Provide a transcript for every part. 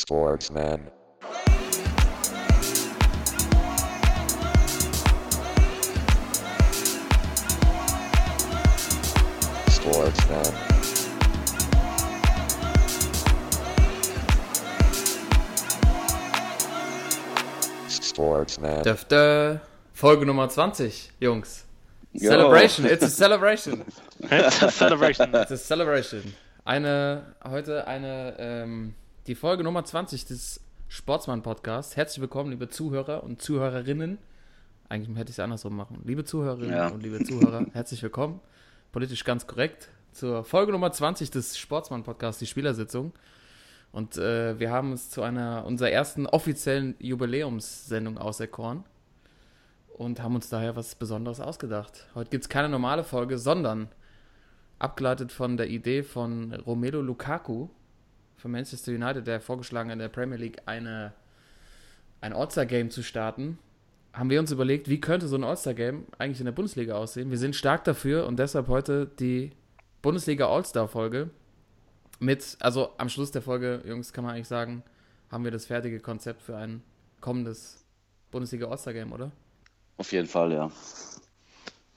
Sportsman. Sportsman. Sportsman. Döfte. Folge Nummer 20, Jungs. Jo. Celebration, it's a celebration. Celebration. It's a celebration. Eine, heute eine, ähm, die Folge Nummer 20 des Sportsmann-Podcasts. Herzlich willkommen, liebe Zuhörer und Zuhörerinnen. Eigentlich hätte ich es andersrum machen. Liebe Zuhörerinnen Ja. und liebe Zuhörer, herzlich willkommen. Politisch ganz korrekt. Zur Folge Nummer 20 des Sportsmann-Podcasts, die Spielersitzung. Und äh, wir haben es zu einer unserer ersten offiziellen Jubiläumssendung auserkoren und haben uns daher was Besonderes ausgedacht. Heute gibt es keine normale Folge, sondern abgeleitet von der Idee von Romelu Lukaku von Manchester United, der vorgeschlagen hat, in der Premier League eine, ein All-Star-Game zu starten, haben wir uns überlegt, wie könnte so ein All-Star-Game eigentlich in der Bundesliga aussehen. Wir sind stark dafür und deshalb heute die Bundesliga All-Star-Folge mit, also am Schluss der Folge, Jungs, kann man eigentlich sagen, haben wir das fertige Konzept für ein kommendes Bundesliga All-Star-Game, oder? Auf jeden Fall, ja.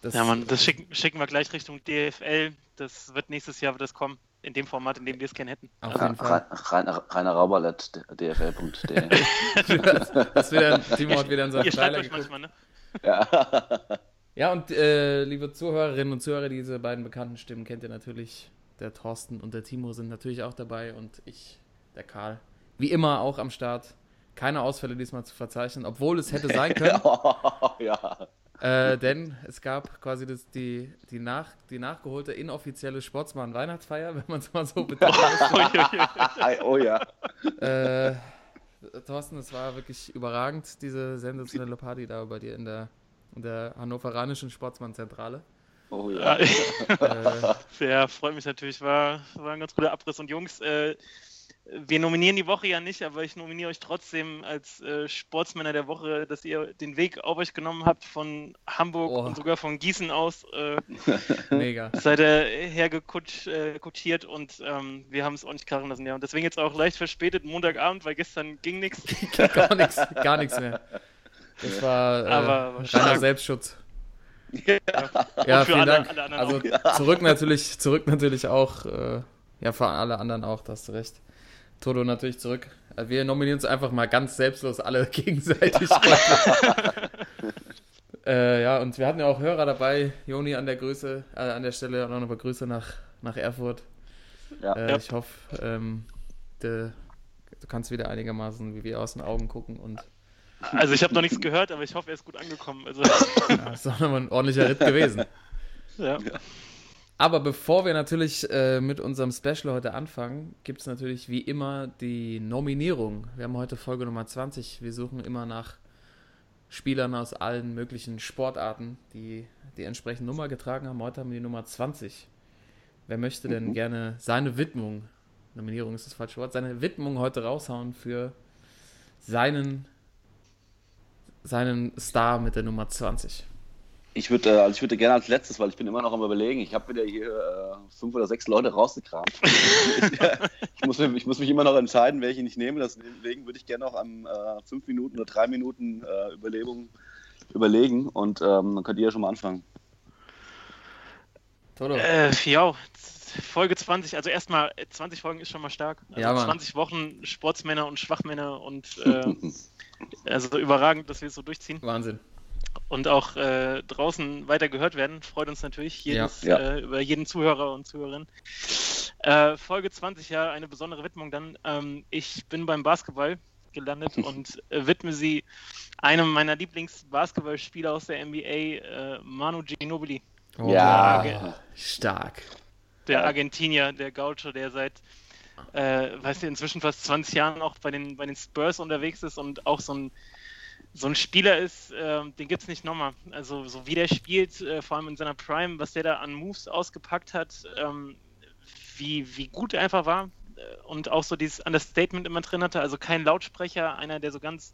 Das, Ja, Mann, das schicken, schicken wir gleich Richtung DFL. Das wird nächstes Jahr wird das kommen. In dem Format, in dem wir es gerne hätten. Auf Ra jeden Fall. Ra Ra Rainer Rauberlet, dfl.de. das wieder, Timo hat wieder in seinen Ihr schreibt Trailer euch manchmal, ne? ja. Ja, und äh, liebe Zuhörerinnen und Zuhörer, diese beiden bekannten Stimmen kennt ihr natürlich. Der Thorsten und der Timo sind natürlich auch dabei und ich, der Karl. Wie immer auch am Start. Keine Ausfälle diesmal zu verzeichnen, obwohl es hätte sein können. ja. Äh, denn es gab quasi das, die, die, nach, die nachgeholte inoffizielle Sportsmann-Weihnachtsfeier, wenn man es mal so betont. oh ja. äh, Thorsten, es war wirklich überragend, diese sensationelle Party da bei dir in der, in der hannoveranischen Sportsmann-Zentrale. Oh ja. Ja, Äh, ja, freut mich natürlich. War, war ein ganz guter Abriss. Und Jungs, äh, wir nominieren die Woche ja nicht, aber ich nominiere euch trotzdem als äh, Sportsmänner der Woche, dass ihr den Weg auf euch genommen habt von Hamburg Oh. und sogar von Gießen aus. Äh, mega. seid ihr hergekutschiert äh, und ähm, wir haben es auch nicht krachen lassen. Ja. Und deswegen jetzt auch leicht verspätet, Montagabend, weil gestern ging nichts. gar nichts, gar nichts mehr. Das war äh, Aber- reiner. Selbstschutz. ja. Ja, vielen alle- Dank. alle anderen also auch. zurück natürlich, zurück natürlich auch, äh, ja, für alle anderen auch, da hast du recht. Toto natürlich zurück. Äh, Wir nominieren uns einfach mal ganz selbstlos alle gegenseitig. äh, ja, und wir hatten ja auch Hörer dabei. Joni an der Größe, äh, an der Stelle auch noch eine Grüße nach, nach Erfurt. Ja. Äh, Ja. Ich hoffe, ähm, de, du kannst wieder einigermaßen wie wir aus den Augen gucken und Also ich habe noch nichts gehört, aber ich hoffe, er ist gut angekommen. Also, ja, ist doch nochmal ein ordentlicher Ritt gewesen. ja. Aber bevor wir natürlich äh, mit unserem Special heute anfangen, gibt es natürlich wie immer die Nominierung. Wir haben heute Folge Nummer 20. Wir suchen immer nach Spielern aus allen möglichen Sportarten, die die entsprechende Nummer getragen haben. Heute haben wir die Nummer 20. Wer möchte denn gerne seine Widmung, Nominierung ist das falsche Wort, seine Widmung heute raushauen für seinen, seinen Star mit der Nummer 20? Ich würde äh, also ich würde gerne als letztes, weil ich bin immer noch am überlegen, ich habe wieder hier äh, fünf oder sechs Leute rausgekramt. ich, muss, mich- ich muss mich immer noch entscheiden, welche ich nehme. Deswegen würde ich gerne noch am äh, fünf Minuten oder drei Minuten äh, Überlegung überlegen und ähm, dann könnt ihr ja schon mal anfangen. Toto? Äh, ja, Folge 20, also erstmal äh, 20 Folgen ist schon mal stark. Also Ja, Mann. 20 Wochen Sportsmänner und Schwachmänner und äh, also überragend, dass wir es so durchziehen. Wahnsinn. Und auch äh, draußen weiter gehört werden. Freut uns natürlich jedes, Ja. Äh, über jeden Zuhörer und Zuhörerin. Äh, Folge 20, ja, eine besondere Widmung dann. Ähm, ich bin beim Basketball gelandet und äh, widme sie einem meiner Lieblingsbasketballspieler aus der NBA, äh, Manu Ginobili. Oh, Ja. Stark. der Ja. Argentinier, der Gaucho, der seit, äh, weißt du, inzwischen fast 20 Jahren auch bei den, bei den Spurs unterwegs ist und auch so ein, so ein Spieler ist, äh, den gibt es nicht nochmal. Also, so wie der spielt, äh, vor allem in seiner Prime, was der da an Moves ausgepackt hat, ähm, wie, wie gut er einfach war äh, und auch so dieses Understatement immer drin hatte. Also kein Lautsprecher, einer, der so ganz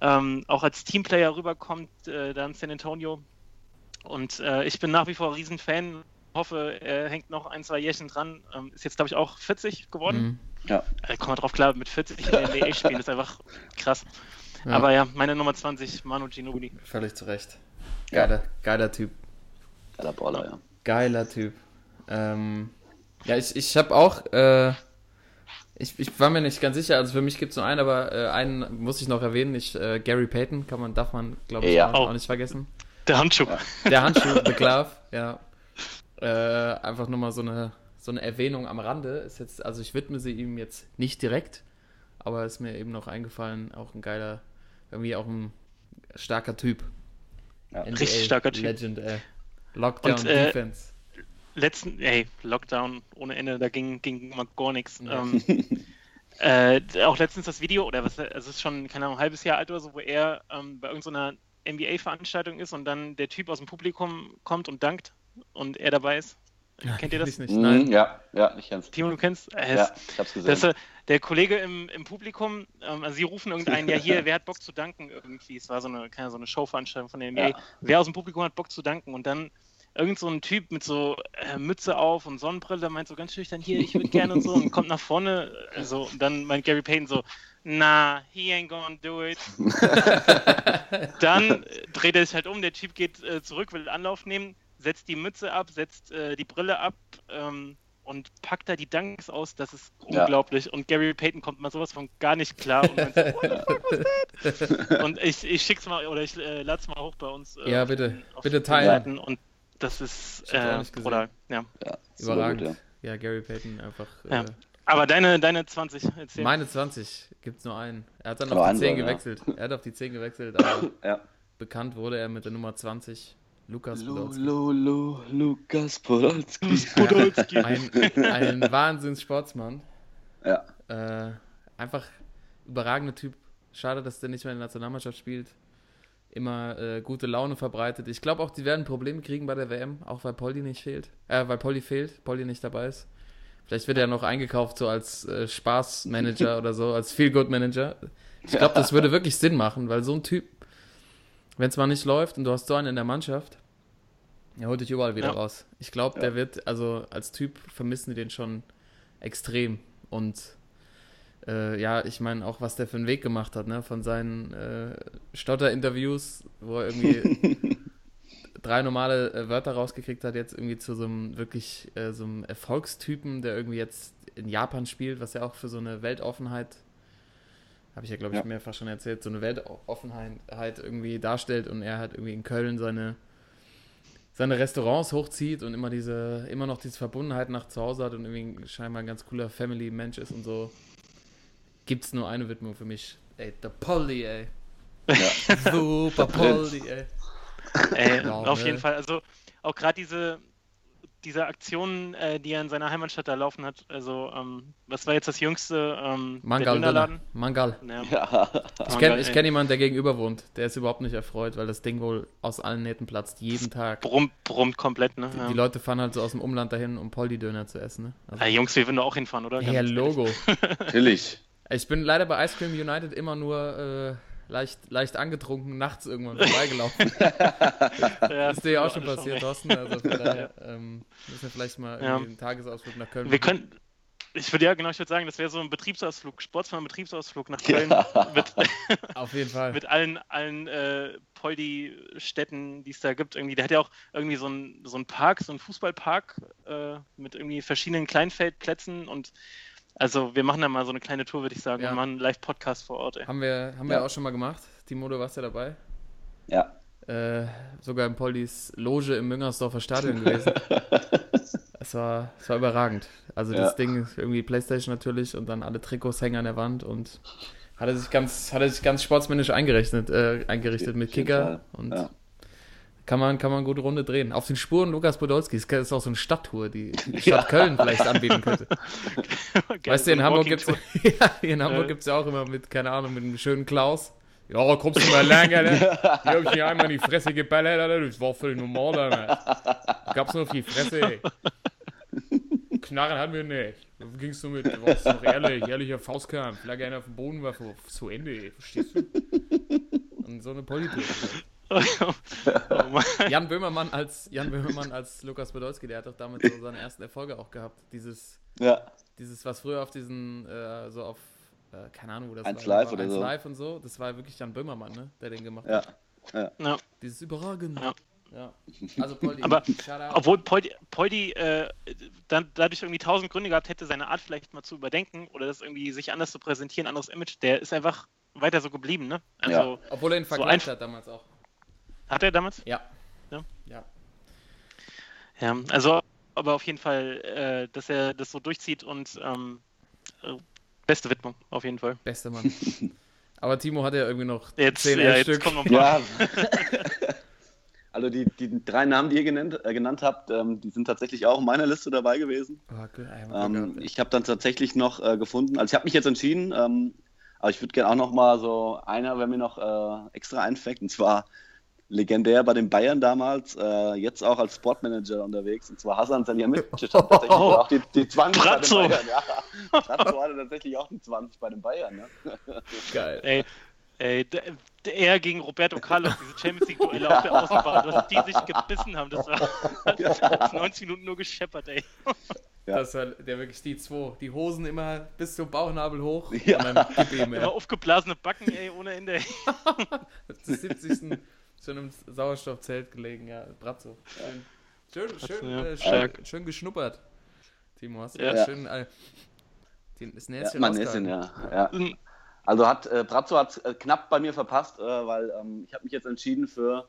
ähm, auch als Teamplayer rüberkommt, äh, da in San Antonio. Und äh, ich bin nach wie vor Riesenfan hoffe, er hängt noch ein, zwei Jährchen dran. Ähm, ist jetzt, glaube ich, auch 40 geworden. Ja. Äh, komm mal drauf klar, mit 40 in der NBA spielen, ist einfach krass. Ja. Aber ja, meine Nummer 20, Manu Ginobili. Völlig zu Recht. Ja. Geiler, geiler Typ. Geiler Baller, ja. Geiler Typ. Ähm, ja, ich, ich habe auch, äh, ich, ich war mir nicht ganz sicher, also für mich gibt es nur einen, aber äh, einen muss ich noch erwähnen, ich, äh, Gary Payton, kann man, darf man, glaube ich, Ja. auch, Oh. auch nicht vergessen. Der Handschuh. Der Handschuh, The Glove, ja. Äh, einfach nur mal so eine, so eine Erwähnung am Rande. Ist jetzt, also ich widme sie ihm jetzt nicht direkt, aber ist mir eben noch eingefallen, auch ein geiler, irgendwie auch ein starker Typ. Ja. NBA Richtig starker Typ. Legend, ey. Lockdown Und, äh, Defense. Letzten, ey, Lockdown ohne Ende, da ging, ging mal gar nichts. Ja. Ähm, äh, auch letztens das Video, oder was, also es ist schon, keine Ahnung, ein halbes Jahr alt oder so, wo er ähm, bei irgendeiner NBA-Veranstaltung ist und dann der Typ aus dem Publikum kommt und dankt und er dabei ist. Kennt ihr das? Ich nicht, Mhm, nein. ja, ja, ich kenn's. Timo, du kennst? Äh, Ja, ich hab's gesehen. Das, äh, der Kollege im, im Publikum, ähm, also sie rufen irgendeinen, ja hier, wer hat Bock zu danken irgendwie? Es war so eine, keine, so eine Showveranstaltung von der NBA. Ja. Wer aus dem Publikum hat Bock zu danken? Und dann irgend so ein Typ mit so äh, Mütze auf und Sonnenbrille, der meint so ganz schüchtern, hier, ich würde gerne und so und kommt nach vorne. Also, und dann meint Gary Payton so, nah, he ain't gonna do it. dann äh, dreht er sich halt um, der Typ geht äh, zurück, will Anlauf nehmen, setzt die Mütze ab, setzt äh, die Brille ab ähm, und packt da die Dunks aus, das ist Ja. unglaublich. Und Gary Payton kommt mal sowas von gar nicht klar und, meint so, What the fuck was that? und ich, ich schick's mal oder ich äh, lad's mal hoch bei uns. Äh, Ja, bitte. auf Bitte teilen. Seiten Und das ist äh, brutal. Ja. ja, Überragend. gut, ja. Gary Payton einfach. Ja. Äh, Aber deine, deine 20, erzähl. meine 20 gibt's nur einen. Er hat dann auf die andere, 10 ja. gewechselt. Er hat auf die 10 gewechselt, aber ja. ja. bekannt wurde er mit der Nummer 20. Lukas Lu, Podolski. Lu, Lu, Lukas Podolski. Podolski. Ein, ein Wahnsinns-Sportsmann. Ja, Äh, einfach überragender Typ. Schade, dass der nicht mehr in der Nationalmannschaft spielt. Immer äh, gute Laune verbreitet. Ich glaube auch, die werden Probleme kriegen bei der WM, auch weil Polly nicht fehlt. Äh, weil Polly fehlt, Polly nicht dabei ist. Vielleicht wird er noch eingekauft, so als äh, Spaßmanager oder so, als Feel-Good-Manager. Ich glaube, das würde wirklich Sinn machen, weil so ein Typ, wenn es mal nicht läuft und du hast so einen in der Mannschaft, er holt dich überall wieder Ja. raus. Ich glaube, Ja. der wird, also als Typ vermissen die den schon extrem. Und äh, ja, ich meine auch, was der für einen Weg gemacht hat, ne? Von seinen äh, Stotter-Interviews, wo er irgendwie drei normale äh, Wörter rausgekriegt hat, jetzt irgendwie zu so einem wirklich äh, so einem Erfolgstypen, der irgendwie jetzt in Japan spielt, was ja auch für so eine Weltoffenheit, habe ich ja glaube ich Ja. mehrfach schon erzählt, so eine Weltoffenheit irgendwie darstellt und er halt irgendwie in Köln seine seine Restaurants hochzieht und immer diese, immer noch diese Verbundenheit nach zu Hause hat und irgendwie scheinbar ein ganz cooler Family-Mensch ist und so, gibt's nur eine Widmung für mich. Ey, der Polly, ey. ja. Super Polly, ey. Ey, Ja, auf ne? jeden Fall. Also auch gerade diese, diese Aktionen, äh, die er in seiner Heimatstadt da laufen hat. Also, ähm, was war jetzt das jüngste? Ähm, Mangal, der? Mangal. Ja, ja. Ich kenne kenn jemanden, der gegenüber wohnt. Der ist überhaupt nicht erfreut, weil das Ding wohl aus allen Nähten platzt, jeden Tag. brummt, brummt komplett, ne? Die, Ja. die Leute fahren halt so aus dem Umland dahin, um Polly-Döner zu essen, ne? Also, Ey, Jungs, wir würden da auch hinfahren, oder? ja, Ganz. Logo. Natürlich. Ich bin leider bei Ice Cream United immer nur äh, leicht, leicht angetrunken, nachts irgendwann vorbeigelaufen. Ja, Das ist dir ja auch schon passiert. Thorsten. Also von daher ähm, müssen wir vielleicht mal Ja. irgendwie einen Tagesausflug nach Köln Wir machen. können. Ich würde ja genau, ich würde sagen, das wäre so ein Betriebsausflug, Sportsmann-Betriebsausflug nach Köln mit, Auf jeden Fall. mit allen, allen äh, Poldi-Städten, die es da gibt. Irgendwie, der hat ja auch irgendwie so einen so einen Park, so einen Fußballpark äh, mit irgendwie verschiedenen Kleinfeldplätzen und also wir machen da mal so eine kleine Tour, würde ich sagen, Ja. und machen einen Live-Podcast vor Ort. Ey. Haben wir, haben wir Ja. auch schon mal gemacht. Timo, du warst ja dabei. Ja. Äh, sogar in Pollys Loge im Müngersdorfer Stadion gewesen. es, war, es war überragend. Also Ja. das Ding, irgendwie Playstation natürlich und dann alle Trikots hängen an der Wand und hat er sich ganz, hat er sich ganz sportsmännisch eingerichtet, äh, eingerichtet mit Kicker und Ja. Kann man, kann man gute Runde drehen. Auf den Spuren Lukas Podolskis das ist auch so eine Stadttour, die die Stadt Köln vielleicht anbieten könnte. Weißt du, in Hamburg gibt's Tour. ja, hier in Hamburg Ja. gibt's ja auch immer mit, keine Ahnung, mit einem schönen Klaus. Ja, kommst du mal lang, Alter. Hier hab ich dir einmal in die Fresse geballert, Alter. Das war völlig normal, Alter. Gab's nur auf die Fresse, ey. Knarren hatten wir nicht. Da gingst du mit, warst noch ehrlich, ehrlicher Faustkern. Flagge einer auf dem Boden war so, zu Ende, ey. Verstehst du? Und so eine Politik. Oh. Jan Böhmermann als Jan Böhmermann als Lukas Podolski, der hat doch damit so seine ersten Erfolge auch gehabt. Dieses, Ja, dieses, was früher auf diesen, äh, so auf, äh, keine Ahnung, wo das Eins war, Live oder Eins so. Live und so, das war wirklich Jan Böhmermann, ne, der den gemacht ja. hat. Ja. Dieses überragend. Ja. Ja. Also Poldi, Aber-. Obwohl Poldi, Poldi äh, dann dadurch irgendwie tausend Gründe gehabt hätte, seine Art vielleicht mal zu überdenken oder das irgendwie sich anders zu präsentieren, anderes Image, der ist einfach weiter so geblieben, ne? Also Obwohl er ihn so vergleicht einf- hat damals auch. Hat er damals? Ja. Ja. Ja. Ja, also aber auf jeden Fall, äh, dass er das so durchzieht und ähm, äh, beste Widmung, auf jeden Fall. Bester Mann. Aber Timo hat ja irgendwie noch Jetzt, 10, ja, 11 jetzt Stück. kommen noch ein paar. Ja. Also die, die drei Namen, die ihr genannt, äh, genannt habt, ähm, die sind tatsächlich auch in meiner Liste dabei gewesen. Oh, Mann, Ähm, ich habe dann tatsächlich noch äh, gefunden, also ich habe mich jetzt entschieden, ähm, aber ich würde gerne auch noch mal so einer, wenn mir noch äh, extra einfällt, und zwar legendär bei den Bayern damals, äh, jetzt auch als Sportmanager unterwegs, und zwar Hassan Salihamidzic hat tatsächlich Oh. auch die, die 20 Brazzo. bei den Bayern. Ja, hatte tatsächlich auch die 20 bei den Bayern. Ne? Geil. Ey, ey, er gegen Roberto Carlos, diese Champions League-Duelle auf der Außenbahn, dass die sich gebissen haben, das war das hat 90 Minuten nur gescheppert, ey. Ja. Das war der wirklich die zwei. Die Hosen immer bis zum Bauchnabel hoch Ja. und dann gib ihm, Immer aufgeblasene Backen, ey, ohne Ende. Ey. Zum 70. schon im Sauerstoffzelt gelegen, ja. Bratzo. Schön, schön, schön, Ja, äh, schön, schön geschnuppert. Timo, hast du Ja. ja. schön äh, den, das Ja, Näschen mein Näschen, ja. ja. Also hat äh, Brazzo hat äh, knapp bei mir verpasst, äh, weil ähm, ich habe mich jetzt entschieden für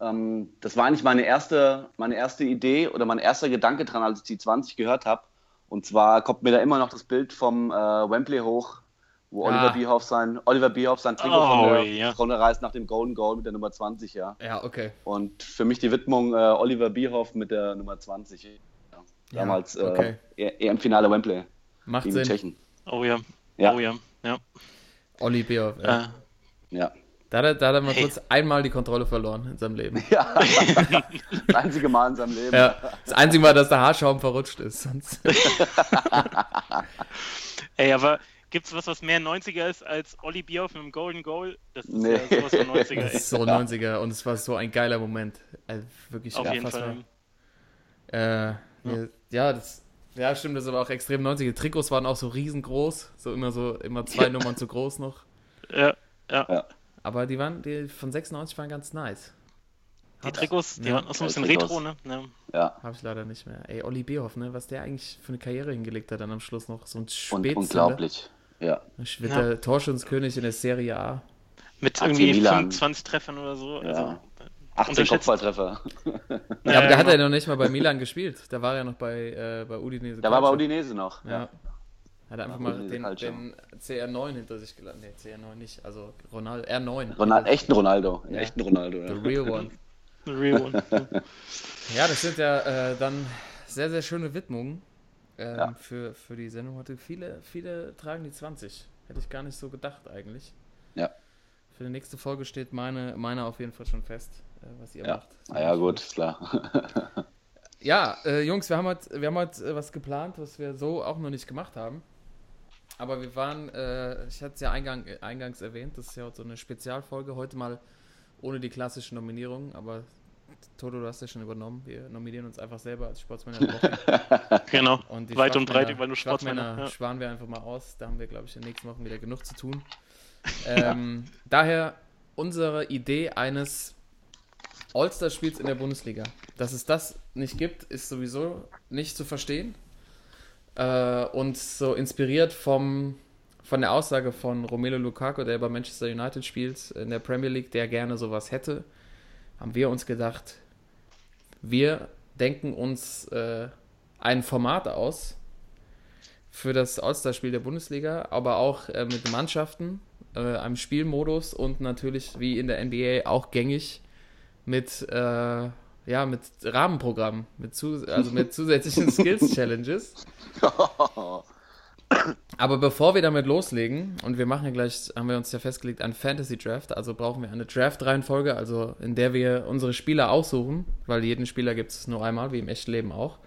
ähm, das war eigentlich meine erste, meine erste Idee oder mein erster Gedanke dran, als ich die 20 gehört habe. Und zwar kommt mir da immer noch das Bild vom äh, Wembley hoch, wo Ah. Oliver Bierhoff sein, Oliver Bierhoff sein Trikot Oh, von, der, ja. von der Reise nach dem Golden Goal mit der Nummer 20, ja. Ja, okay. Und für mich die Widmung äh, Oliver Bierhoff mit der Nummer 20. Ja. Ja, Damals okay. äh, EM-Finale Wembley Macht gegen die Sinn. Tschechen. Oh ja. Ja. Oh ja. Ja. Olli Bierhoff. Ja. Äh, Ja. Da, hat er, da hat er mal Hey. kurz einmal die Kontrolle verloren in seinem Leben. Ja, das einzige Mal in seinem Leben. Ja, das einzige Mal, dass der Haarschaum verrutscht ist. Sonst ey, aber gibt's was, was mehr 90er ist als Olli Bierhoff mit einem Golden Goal? Das ist Nee. ja sowas von 90er, das ist so 90er und es war so ein geiler Moment. Also wirklich Auf jeden. Fall. Äh, ja. ja, das ja, stimmt, das ist aber auch extrem 90er. Trikots waren auch so riesengroß, so immer so immer zwei Nummern zu groß noch. Ja, ja. Aber die waren die von 96 waren ganz nice. Die Trikots, die Ja. waren auch so ein bisschen Trikots. retro, ne? Ja. Ja, Habe ich leider nicht mehr. Ey, Olli Bierhoff, ne, was der eigentlich für eine Karriere hingelegt hat dann am Schluss noch so ein und Spätzünder. unglaublich. Ja. Ich wird Ja. der Torschützkönig in der Serie A. Mit AC irgendwie Milan. 25 Treffern oder so. Ja. Also, 18 Unterschätzt. Kopfballtreffer. Ja, aber der hat genau. ja noch nicht mal bei Milan gespielt. Da war er noch bei, äh, bei Udinese. Da war bei. Udinese noch. Ja. Hat er einfach mal den, den CR9 hinter sich gelassen. Nee, CR9 nicht. Also Ronaldo, R9. Ronald, echten Ronaldo. Ja. Echten Ronaldo. The Ja. real one. The real one. Ja, das sind ja äh, dann sehr, sehr schöne Widmungen ähm, Ja. für, für die Sendung heute. Viele, viele tragen die 20. Hätte ich gar nicht so gedacht eigentlich. Ja. Für die nächste Folge steht meine, meine auf jeden Fall schon fest, äh, was ihr Ja. macht. Ah ja, gut, ist klar. Ja, äh, Jungs, wir haben heute, wir haben heute äh, was geplant, was wir so auch noch nicht gemacht haben. Aber wir waren, äh, ich hatte es ja eingang, äh, eingangs erwähnt, das ist ja heute so eine Spezialfolge, heute mal ohne die klassischen Nominierungen, aber Toto, du hast ja schon übernommen. Wir nominieren uns einfach selber als Sportsmänner der Woche. genau. Und die Weit und breit überall nur Sportsmänner. Ja. sparen wir einfach mal aus. Da haben wir, glaube ich, in den nächsten Wochen wieder genug zu tun. Ähm, daher unsere Idee eines All-Star-Spiels in der Bundesliga. Dass es das nicht gibt, ist sowieso nicht zu verstehen. Äh, und so inspiriert vom, von der Aussage von Romelu Lukaku, der bei Manchester United spielt in der Premier League, der gerne sowas hätte, haben wir uns gedacht, wir denken uns äh, ein Format aus für das All-Star-Spiel der Bundesliga, aber auch äh, mit Mannschaften, äh, einem Spielmodus und natürlich wie in der NBA auch gängig mit, äh, ja, mit Rahmenprogrammen, mit zu, also mit zusätzlichen Skills-Challenges. Aber bevor wir damit loslegen, und wir machen ja gleich, haben wir uns ja festgelegt, einen Fantasy-Draft, also brauchen wir eine Draft-Reihenfolge, also in der wir unsere Spieler aussuchen, weil jeden Spieler gibt es nur einmal, wie im echten Leben auch,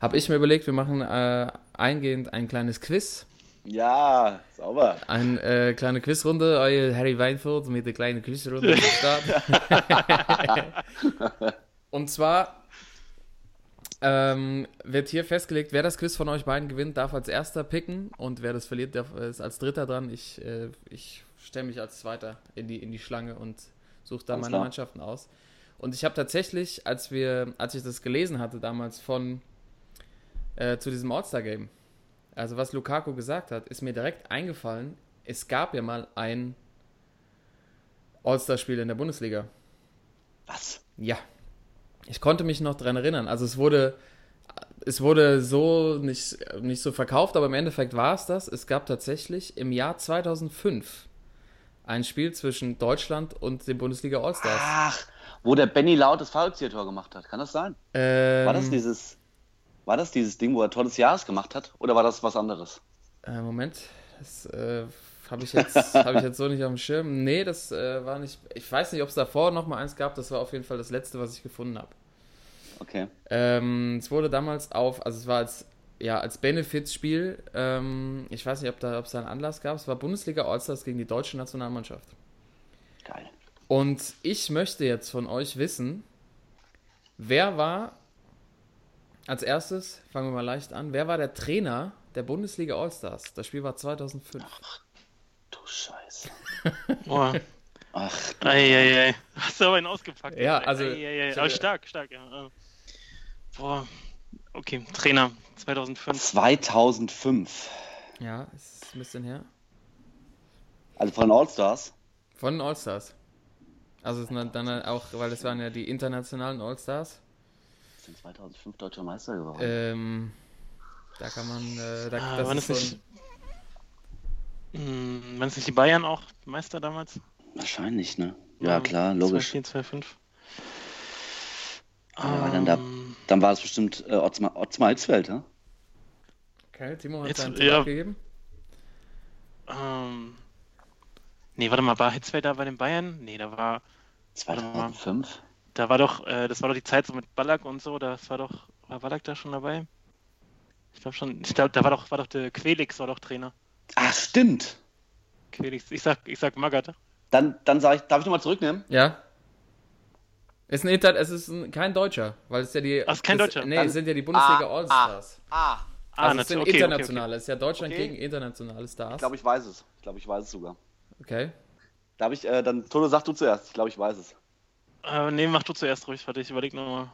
habe ich mir überlegt, wir machen äh, eingehend ein kleines Quiz Ja, sauber. Eine äh, kleine Quizrunde. Euer Harry Weinfurt mit der kleinen Quizrunde am Start. Und zwar ähm, wird hier festgelegt, wer das Quiz von euch beiden gewinnt, darf als erster picken und wer das verliert, darf, ist als dritter dran. Ich, äh, ich stelle mich als zweiter in die, in die Schlange und suche da Alles meine klar. Mannschaften aus. Und ich habe tatsächlich, als wir, als ich das gelesen hatte damals von äh, zu diesem All-Star-Game, also was Lukaku gesagt hat, ist mir direkt eingefallen, es gab ja mal ein All-Star-Spiel in der Bundesliga. Was? Ja. Ich konnte mich noch dran erinnern. Also es wurde, es wurde so nicht, nicht so verkauft, aber im Endeffekt war es das. Es gab tatsächlich im Jahr 2005 ein Spiel zwischen Deutschland und den Bundesliga All-Stars. Ach, wo der Benny Laut das Fallrückzieher-Tor gemacht hat. Kann das sein? Ähm, War das dieses, war das dieses Ding, wo er Tor des Jahres gemacht hat? Oder war das was anderes? Äh, Moment, das äh, habe ich, jetzt- hab ich jetzt so nicht auf dem Schirm. Nee, das äh, war nicht. Ich weiß nicht, ob es davor noch mal eins gab. Das war auf jeden Fall das letzte, was ich gefunden habe. Okay. Ähm, es wurde damals auf, also es war als, ja, als Benefizspiel, ähm, ich weiß nicht, ob da, ob es da einen Anlass gab, es war Bundesliga Allstars gegen die deutsche Nationalmannschaft. Geil. Und ich möchte jetzt von euch wissen, wer war, als erstes, fangen wir mal leicht an, wer war der Trainer der Bundesliga Allstars? Das Spiel war 2005. Du Scheiße. Boah. Ach, Eieiei. Hast du aber einen ausgepackt. Ja, ey. also, ich Aber stark, stark, ja. Äh, Boah. Okay, Trainer 2005. 2005. Ja, ist ein bisschen her. Also von All-Stars. Von den Allstars. Also es sind dann auch, weil das waren ja die internationalen Allstars. Sind 2005 deutscher Meister geworden. Ähm, da kann man, äh, da, Ah, das ist es so nicht, ein, hm, waren es nicht die Bayern auch Meister damals? Wahrscheinlich, ne? Ja, klar, logisch. 2-4, 2-5. Ja, dann da- Ähm, Dann war es bestimmt äh, Ottmar, Ottmar Hitzfeld, ne? okay, Timo hat Jetzt- seinen Tipp ja. abgegeben. ähm, nee, warte mal, war Hitzfeld da bei den Bayern? Nee, da war, 2005? da war doch, äh, das war doch die Zeit so mit Ballack und so, das war doch, war Ballack da schon dabei? Ich glaube schon, ich glaube, da war doch, war doch der Quelix, war doch Trainer. Ach, stimmt. Quelix, ich sag, ich sag Magath. Dann, dann sage ich, darf ich nochmal zurücknehmen? Ja. Ist ein Inter es ist ein, kein Deutscher, weil es ja die. Ach, ist kein Deutscher. Nee, Dann- es sind ja die Bundesliga Ah, Allstars. Ah, Ah, also es sind natürlich, okay, okay, internationale, es ist ja Deutschland Okay. gegen internationale Stars. ich glaube, ich weiß es. Ich glaube, ich weiß es sogar. okay. Darf ich, äh, dann, Toto, sag du zuerst. Ich glaube, ich weiß es. okay. Äh, nee, mach du zuerst ruhig, warte, ich überleg nochmal.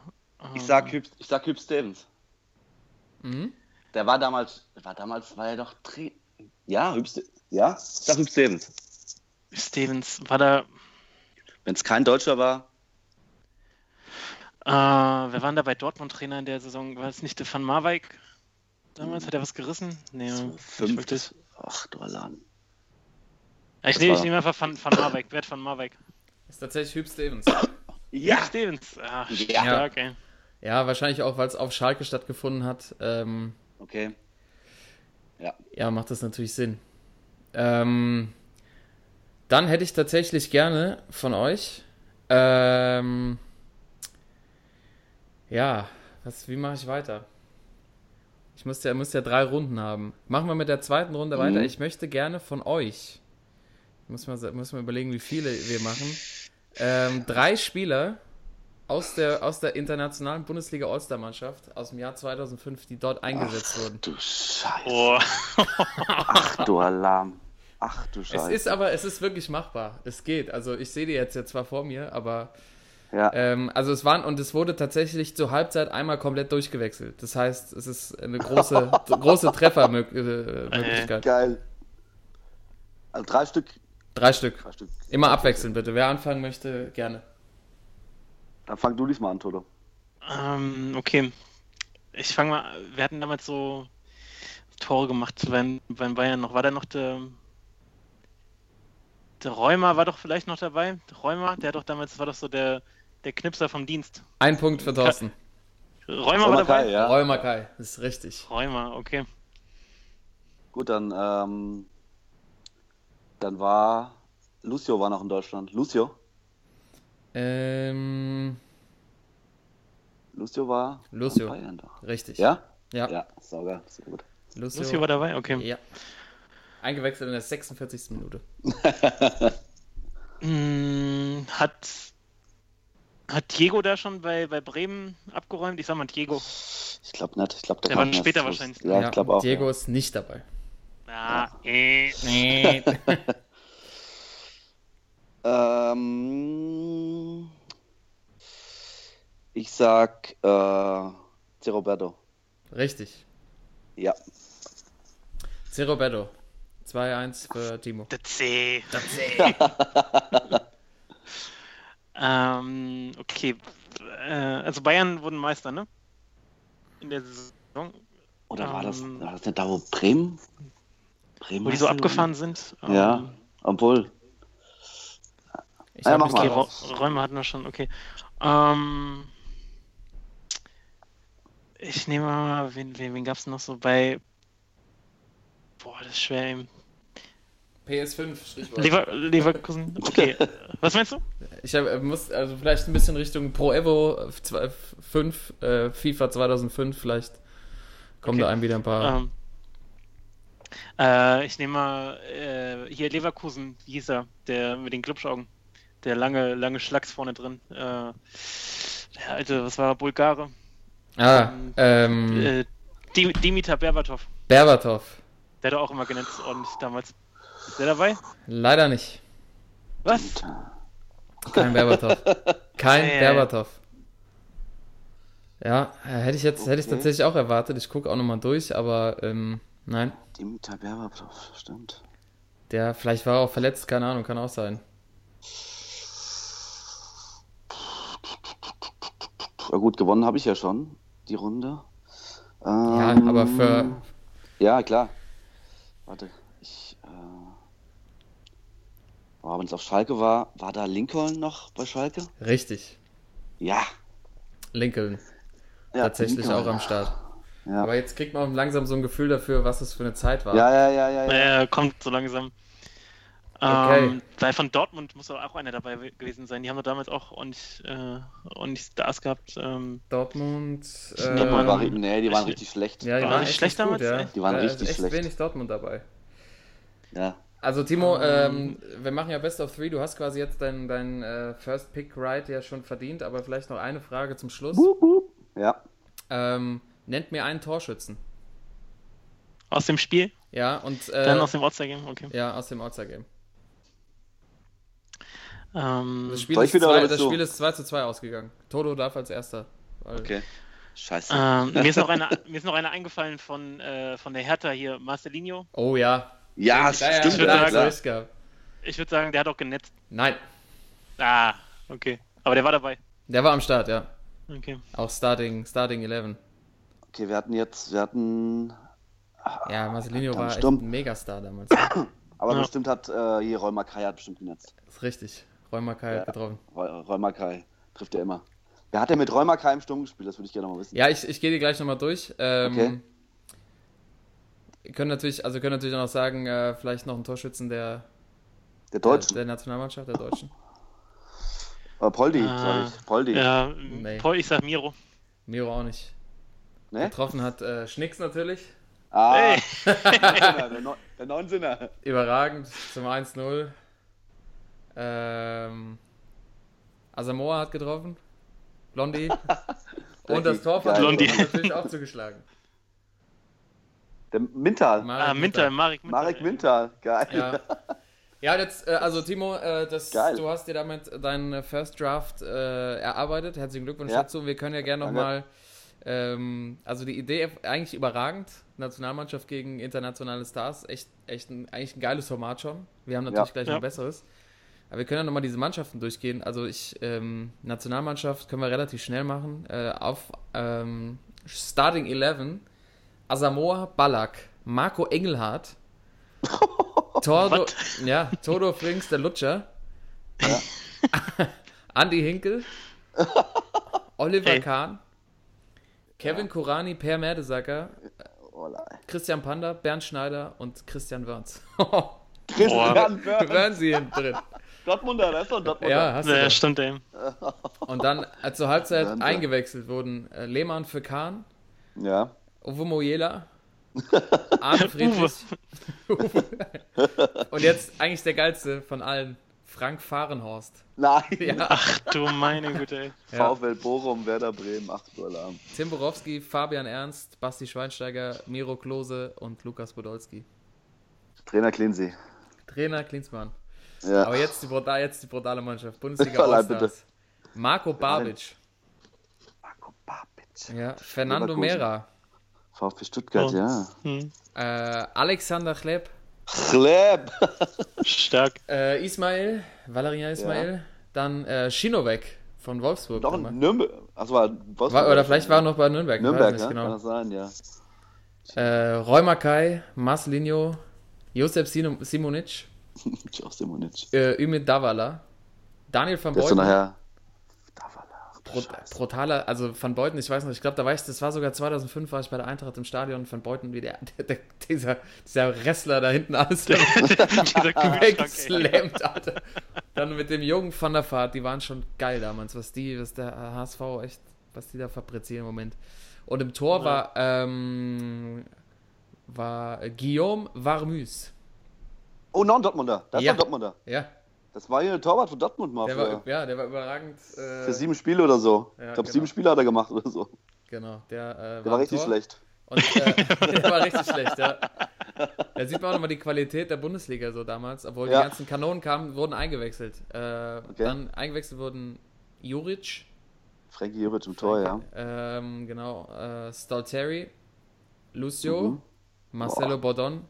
Ich sag Hüb, ich sag Hüb Stevens. Mhm. Der war damals, war damals, war er doch Tra Ja, Hüb Ja, ich sag Hüb Stevens. Stevens, war da, Wenn es kein Deutscher war, äh, wer war denn da bei Dortmund Trainer in der Saison? War es nicht der Van Marwijk? Damals hat er was gerissen? Nee, so nicht fünf. Das, ach, du Alarm. Ich nehme, ich nehme einfach Van, Van Marwijk, Bert Van Marwijk. Ist tatsächlich Hüb Stevens. Ja, Stevens, ah, Ja. stark, ey. Ja, wahrscheinlich auch, weil es auf Schalke stattgefunden hat. Ähm, okay. Ja, macht das natürlich Sinn. Ähm, dann hätte ich tatsächlich gerne von euch. Ähm, ja, was, wie mache ich weiter? Ich muss ja, muss ja drei Runden haben. Machen wir mit der zweiten Runde Mhm. weiter. Ich möchte gerne von euch. Muss man, muss man überlegen, wie viele wir machen. Ähm, drei Spieler aus der, aus der internationalen Bundesliga All-Star-Mannschaft aus dem Jahr 2005, die dort eingesetzt wurden. Du Scheiße. Oh, Ach, du Alarm. Ach, du Es Scheiße. ist aber, es ist wirklich machbar. Es geht. Also ich sehe die jetzt ja zwar vor mir, aber ja. ähm, also es waren und es wurde tatsächlich zur Halbzeit einmal komplett durchgewechselt. Das heißt, es ist eine große, große Treffermöglichkeit. Geil. Also drei Stück. Drei Stück. Drei Stück. Immer abwechseln bitte. Wer anfangen möchte, gerne. Dann fang du diesmal an, Toto. ähm, okay. Ich fange mal, wir hatten damals so Tore gemacht beim, beim Bayern noch. War da noch der, der Räumer war doch vielleicht noch dabei? Der Räumer, der hat doch damals, war doch so der, der Knipser vom Dienst. Ein Punkt für Thorsten. Räumer war dabei? Kai, ja. Räumer Kai, das ist richtig. Räumer, okay. Gut, dann, ähm, dann war Lucio war noch in Deutschland. Lucio? Ähm, Lucio war Lucio. in Bayern doch. richtig. Ja? Ja. Ja, sauber. Sehr gut. Lucio. Lucio war dabei? Okay. Ja. Eingewechselt in der 46. Minute. Mm, hat, hat Diego da schon bei, bei Bremen abgeräumt? Ich sag mal Diego. Ich glaube nicht. Ich glaube, der, Der war später wahrscheinlich. Ja, ich glaube auch. Diego ja. ist nicht dabei. Ah, äh. Nee. Ähm, ich sag äh, C. Roberto. Richtig. Ja. C. Roberto. 2-1 für Timo. Der C. Das C. Ähm, okay. Äh, also Bayern wurden Meister, ne? In der Saison. Oder war das, Ähm, war das nicht da, wo Bremen? Bremen Wo die so abgefahren sind. Ja, Ähm, obwohl. Ich Ja, mich mal. Okay, drauf. Ro- Räume hatten wir schon, okay. Ähm, ich nehme mal, wen, wen, wen gab es noch so bei. Boah, das ist schwer eben. PS5, Stichwort. Lever, Leverkusen, okay. Was meinst du? Ich hab, äh, muss also vielleicht ein bisschen Richtung Pro Evo 5, äh, FIFA 2005, vielleicht kommen Okay. da einem wieder ein paar. Ähm, äh, ich nehme mal äh, hier Leverkusen, wie hieß er? Der mit den Glubschaugen. Der lange, lange Schlacks vorne drin. Äh, der alte, was war er? Bulgare? ah, ähm, Äh, Dim Dimitar Berbatov. Berbatov. Der hat er auch immer genannt, ordentlich damals. Ist der dabei? Leider nicht. Was? Kein Berbatov. Kein Äh. Berbatov. Ja, äh, hätte ich jetzt, hätte ich Okay. tatsächlich auch erwartet. Ich gucke auch nochmal durch, aber ähm, nein. Dimitar Berbatov, stimmt. Der, vielleicht war er auch verletzt, keine Ahnung, kann auch sein. Ja gut, gewonnen habe ich ja schon, die Runde. Ja, Ähm, aber für, Ja, klar. Warte, ich. Äh, boah, wenn es auf Schalke war, war da Lincoln noch bei Schalke? richtig, Ja. Lincoln ja tatsächlich Lincoln. auch am Start. Ja. Aber jetzt kriegt man langsam so ein Gefühl dafür, was es für eine Zeit war. ja, ja, ja, ja, ja. Naja, kommt so langsam. Okay. Ähm, weil von Dortmund muss auch einer dabei we- gewesen sein. Die haben doch damals auch ordentlich, äh, ordentlich Stars gehabt. Ähm, Dortmund. Die ähm, waren, war, nee, die waren ich- richtig schlecht. ja, die War waren nicht echt schlecht gut, damals, ja. Die waren ist richtig echt schlecht. wenig Dortmund dabei. Ja. Also Timo, ähm, wir machen ja Best of Three. Du hast quasi jetzt dein, dein äh, First Pick Right ja schon verdient, aber vielleicht noch eine Frage zum Schluss. Ja. Ähm, nennt mir einen Torschützen. aus dem Spiel, Ja, und äh, dann aus dem All-Star-Game, okay. ja, aus dem All-Star Game. Ähm, Das Spiel, ist zwei, das? Spiel ist 2 zu 2 ausgegangen. Toto darf als erster. Weil- Okay. Scheiße. ähm, mir, ist noch eine, mir ist noch eine eingefallen von, äh, von der Hertha hier, Marcelinho. Oh ja. ja, ja, stimmt. würde. Ich würde sagen, der hat auch genetzt. Nein, Ah, okay. Aber der war dabei. der war am Start, ja. Okay. Auch Starting, Starting 11. Okay, wir hatten jetzt, wir hatten, Ja, Marcelinho Dann war echt ein Megastar damals. aber Ja. bestimmt hat äh, hier Kai hat bestimmt genetzt. Das ist richtig. Räumer Kai hat Ja. getroffen. Reu- Räumer Kai trifft er immer. Wer hat denn mit Räumer Kai im Sturm gespielt? Das würde ich gerne mal wissen. Ja, ich, ich gehe die gleich nochmal durch. Ähm, Okay. Ihr könnt natürlich, also können natürlich auch noch sagen, äh, vielleicht noch ein Torschützen der, Der der, Deutsche. der Nationalmannschaft, der Deutschen. Äh, Poldi, Ah, sag ich. Poldi. Ja, Nee. Paul, ich sag Miro. Miro auch nicht. Ne? Getroffen hat äh, Schnicks natürlich. Ah, Hey. der, der Neunsinner. Überragend zum 1-0. Ähm, Asamoah hat getroffen. Blondie. Und das Tor von. Blondie. hat natürlich auch zugeschlagen. Der Mintal. Marek Ah, Minter, Marek Minter. Marek Mintal. Geil. Ja. Ja, jetzt, äh, also Timo, äh, das, Geil. du hast dir damit deinen äh, First Draft äh, erarbeitet. Herzlichen Glückwunsch Ja. dazu. Wir können ja gerne nochmal, ähm, also die Idee eigentlich überragend. Nationalmannschaft gegen internationale Stars. Echt, echt ein, eigentlich ein geiles Format schon. Wir haben natürlich Ja. gleich Ja. noch ein besseres. Aber wir können ja nochmal diese Mannschaften durchgehen. Also ich, ähm, Nationalmannschaft können wir relativ schnell machen. Äh, auf ähm, Starting 11, Asamoah Ballack, Marco Engelhardt, Tordo, ja, Todo Frings, der Lutscher, Andy Hinkel, Oliver Hey. Kahn, Kevin Kurani, Per Mertesacker, nein. Christian Panda, Bernd Schneider und Christian Wörns. Christian Wörth. Wörnsi hinten drin. Dortmunder, das ist doch ein Dortmunder. Ja, hast du Ja, doch. stimmt, ey. Und dann äh, zur Halbzeit Wahnsinn. eingewechselt wurden äh, Lehmann für Kahn, ja. Uwe Mojela, Arne Friedrich. Und jetzt eigentlich der geilste von allen. Frank Fahrenhorst. Nein. Ja. Ach du meine Güte, ey. Ja. VfL Bochum, Werder Bremen, 8 Uhr Alarm. Tim Borowski, Fabian Ernst, Basti Schweinsteiger, Miro Klose und Lukas Podolski. Trainer Cleansey. Trainer Klinsmann. Ja. Aber jetzt die, brutal, jetzt die brutale Mannschaft. Bundesliga Allstars. Marco Babic. Marco Babic. Ja. Fernando. Mera. VfB Stuttgart, Oh. ja. Hm. Äh, Alexander Chleb. Chleb. Stark. Äh, Ismail. Valerian Ismail. Dann äh, Schinovek von Wolfsburg. Doch Nürnberg. Achso, war Wolfsburg. War, oder vielleicht war er noch bei Nürnberg. Nürnberg, nicht ja? genau. Kann das sein, ja. Äh, Roy Josef Sino- Simonic, Ciao, Simonic. äh, Ümit Davala, Daniel van Beuten, nachher. Da war er. Ach, du Bro Scheiße. brutaler, also Van Beuten, ich weiß noch, ich glaube, da war ich, das war sogar 2005, war ich bei der Eintracht im Stadion, Van Beuten, wie der, der, der dieser, dieser Wrestler da hinten alles weggeslammt hatte. Dann mit dem jungen Van der Vaart, die waren schon geil damals, was die, was der HSV echt, was die da fabrizieren im Moment. Und im Tor Ja. war, ähm, war Guillaume Varmus. Oh, noch ein Dortmunder. Das Ja. ein Dortmunder. Ja, Das war hier ein Torwart von Dortmund mal. der war, ja, der war überragend. Äh, für sieben Spiele oder so. Ja, ich glaube, genau. sieben Spiele hat er gemacht oder so. Genau, der, äh, Der war richtig Tor. schlecht. Und äh, der war richtig schlecht, ja. Da sieht man auch nochmal die Qualität der Bundesliga so damals. Obwohl Ja. die ganzen Kanonen kamen, wurden eingewechselt. Äh, Dann eingewechselt wurden Juric, Frankie Juric im Tor, ja. ähm, genau, äh, Stalteri, Lucio, Mhm. Marcelo Bordon,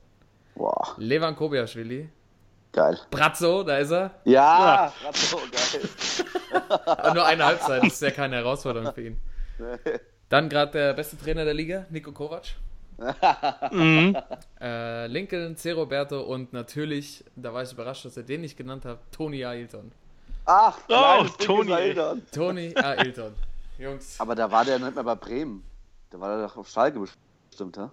Boah, Levan Kobiaschwili, geil. Brazzo, da ist er. Ja, grad so geil. Aber nur eine Halbzeit, das ist ja keine Herausforderung für ihn. Dann gerade der beste Trainer der Liga, Nico Kovac. Mhm. Äh, Lincoln, C. Roberto und natürlich, da war ich überrascht, dass er den nicht genannt hat, Tony Ailton. Ach, Oh, ey. Eltern. Tony Ailton. Jungs. Aber da war der nicht mehr bei Bremen. Da war der doch auf Schalke bestimmt, hä?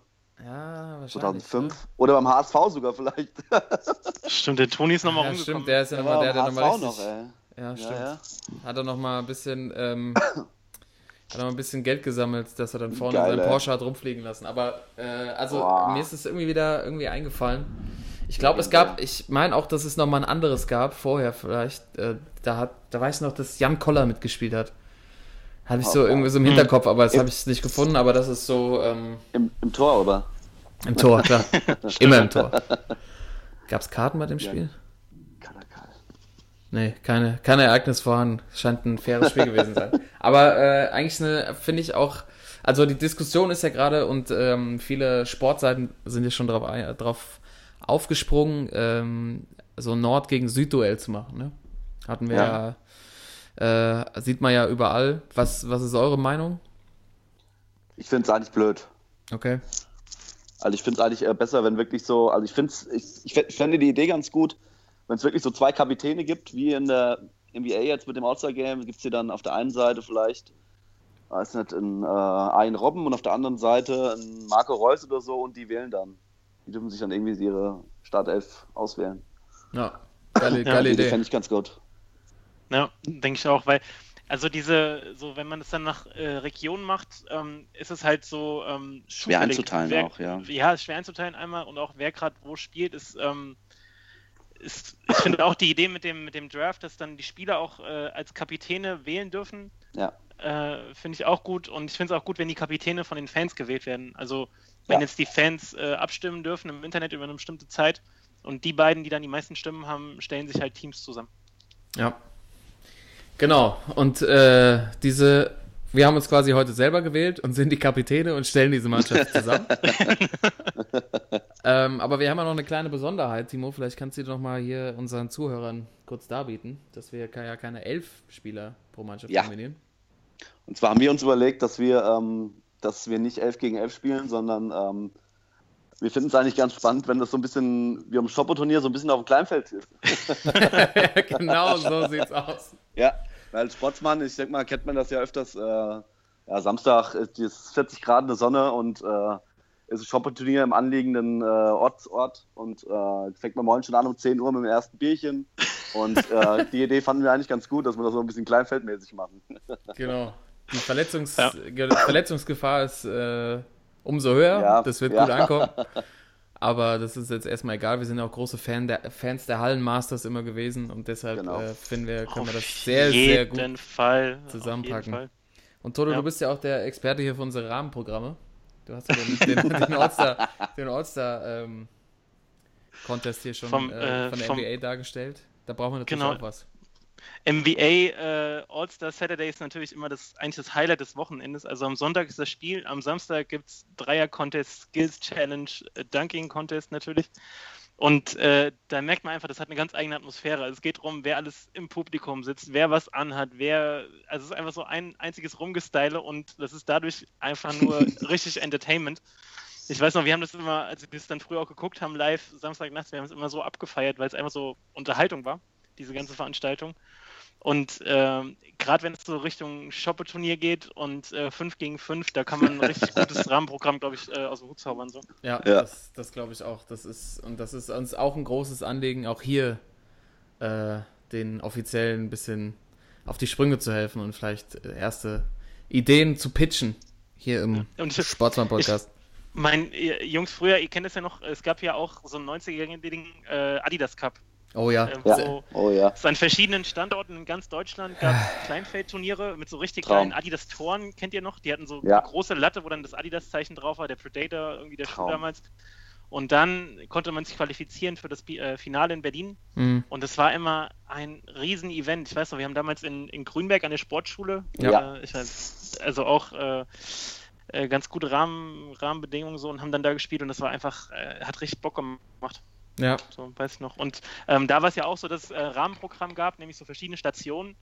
Ja, wahrscheinlich. 2005. Oder beim HSV sogar vielleicht. Stimmt, der Toni ist nochmal Ja, rumgekommen. stimmt, der ist ja nochmal der, der nochmal noch, ey. ja, stimmt. Ja, ja. Hat er nochmal ein bisschen, ähm, hat noch ein bisschen Geld gesammelt, dass er dann vorne Geil, seinen. Porsche hat rumfliegen lassen. Aber, äh, also, Boah. mir ist es irgendwie wieder irgendwie eingefallen. Ich glaube, es gab, ich meine auch, dass es nochmal ein anderes gab, vorher vielleicht. Äh, da, hat, da weiß ich noch, dass Jan Koller mitgespielt hat. Habe ich so Oh, irgendwie so im Hinterkopf, aber das habe ich nicht gefunden, aber das ist so ähm, Im, Im Tor, oder? im Tor, klar. Immer im Tor. Gab es Karten bei dem Ja. Spiel? Kalakal. Nee, keine, keine Ereignis vorhanden. Scheint ein faires Spiel gewesen sein. Aber äh, eigentlich eine, finde ich auch, also die Diskussion ist ja gerade und ähm, viele Sportseiten sind ja schon drauf, ein- drauf aufgesprungen, ähm, so Nord- gegen Süd-Duell zu machen. Ne? Hatten wir ja, äh, sieht man ja überall. Was, was ist eure Meinung? Ich finde es eigentlich blöd. Okay. Also ich finde es eigentlich äh, besser, wenn wirklich so, also ich finde ich, ich fänd- fände die Idee ganz gut, wenn es wirklich so zwei Kapitäne gibt, wie in der NBA jetzt mit dem All-Star-Game, gibt es hier dann auf der einen Seite vielleicht, weiß nicht, einen, äh, einen Robben und auf der anderen Seite einen Marco Reus oder so und die wählen dann. Die dürfen sich dann irgendwie ihre Startelf auswählen. Ja, geile, geile Die Idee. fände ich ganz gut. Ja, denke ich auch, weil, also diese, so wenn man es dann nach äh, Region macht, ähm, ist es halt so ähm, Schwer einzuteilen wer, auch, ja. Ja, ist schwer einzuteilen einmal und auch wer gerade wo spielt, ist, ähm, ist ich finde auch die Idee mit dem, mit dem Draft, dass dann die Spieler auch äh, als Kapitäne wählen dürfen, Ja. äh, finde ich auch gut und ich finde es auch gut, wenn die Kapitäne von den Fans gewählt werden. Also wenn Ja. jetzt die Fans äh, abstimmen dürfen im Internet über eine bestimmte Zeit und die beiden, die dann die meisten Stimmen haben, stellen sich halt Teams zusammen. Ja. Genau. Und äh, diese, wir haben uns quasi heute selber gewählt und sind die Kapitäne und stellen diese Mannschaft zusammen. ähm, aber wir haben ja noch eine kleine Besonderheit, Timo. Vielleicht kannst du doch mal hier unseren Zuhörern kurz darbieten, dass wir ja keine elf Spieler pro Mannschaft Ja. kombinieren. Und zwar haben wir uns überlegt, dass wir, ähm, dass wir nicht 11 gegen 11 spielen, sondern ähm, wir finden es eigentlich ganz spannend, wenn das so ein bisschen wie am Shoppo-Turnier so ein bisschen auf dem Kleinfeld ist. genau so sieht's aus. Ja, weil als Sportsmann, ich denke mal, kennt man das ja öfters. Äh, ja, Samstag ist es 40 Grad in der Sonne und äh, ist ein Shoppo-Turnier im anliegenden äh, Ortsort und äh, fängt man morgen schon an um 10 Uhr mit dem ersten Bierchen. Und äh, die Idee fanden wir eigentlich ganz gut, dass wir das so ein bisschen kleinfeldmäßig machen. Genau. Die Verletzungs Ja. Ge- Verletzungsgefahr ist äh, umso höher. Ja, das wird ja. gut ankommen. Aber das ist jetzt erstmal egal. Wir sind ja auch große Fan der, Fans der Hallenmasters immer gewesen und deshalb Genau. äh, finden wir, können wir das sehr, sehr gut. Fall. zusammenpacken. Fall. Und Toto, Ja. du bist ja auch der Experte hier für unsere Rahmenprogramme. Du hast ja den, den, den All-Star den All-Star, ähm, Contest hier schon Vom, äh, äh, von der vom- NBA dargestellt. Da brauchen wir natürlich Genau. auch was. NBA äh, All-Star Saturday ist natürlich immer das, eigentlich das Highlight des Wochenendes. Also am Sonntag ist das Spiel, am Samstag gibt es Dreier-Contest, Skills-Challenge, äh, Dunking-Contest natürlich. Und äh, da merkt man einfach, das hat eine ganz eigene Atmosphäre. Also es geht darum, wer alles im Publikum sitzt, wer was anhat, wer. Also es ist einfach so ein einziges Rumgestyle und das ist dadurch einfach nur richtig Entertainment. Ich weiß noch, wir haben das immer, als wir es dann früher auch geguckt haben, live, Samstagnachts, wir haben es immer so abgefeiert, weil es einfach so Unterhaltung war, diese ganze Veranstaltung. Und ähm, gerade wenn es so Richtung Shoppe-Turnier geht und 5 gegen 5, da kann man ein richtig gutes Rahmenprogramm, glaube ich, äh, aus dem Hut zaubern. So. Ja, Ja. das, das glaube ich auch. Das ist, und das ist uns auch ein großes Anliegen, auch hier äh, den Offiziellen ein bisschen auf die Sprünge zu helfen und vielleicht äh, erste Ideen zu pitchen hier im Sportsmann-Podcast. mein, Jungs, früher, ihr kennt es ja noch, es gab ja auch so einen 90er-Ding äh, Adidas Cup. Oh ja, Äh, Ja. wo Oh ja. es an verschiedenen Standorten in ganz Deutschland gab es Kleinfeldturniere mit so richtig Traum. kleinen Adidas-Toren, kennt ihr noch? Die hatten so Ja. eine große Latte, wo dann das Adidas-Zeichen drauf war, der Predator, irgendwie der Schuh Traum. damals. Und dann konnte man sich qualifizieren für das äh, Finale in Berlin. Mhm. Und es war immer ein Riesen-Event. Ich weiß noch, wir haben damals in, in Grünberg an der Sportschule, Ja. äh, ich weiß, also auch äh, äh, ganz gute Rahmen, Rahmenbedingungen so und haben dann da gespielt und das war einfach, äh, hat richtig Bock gemacht. Ja, So, weiß ich noch. Und ähm, da war es ja auch so, dass es äh, Rahmenprogramm gab, nämlich so verschiedene Stationen,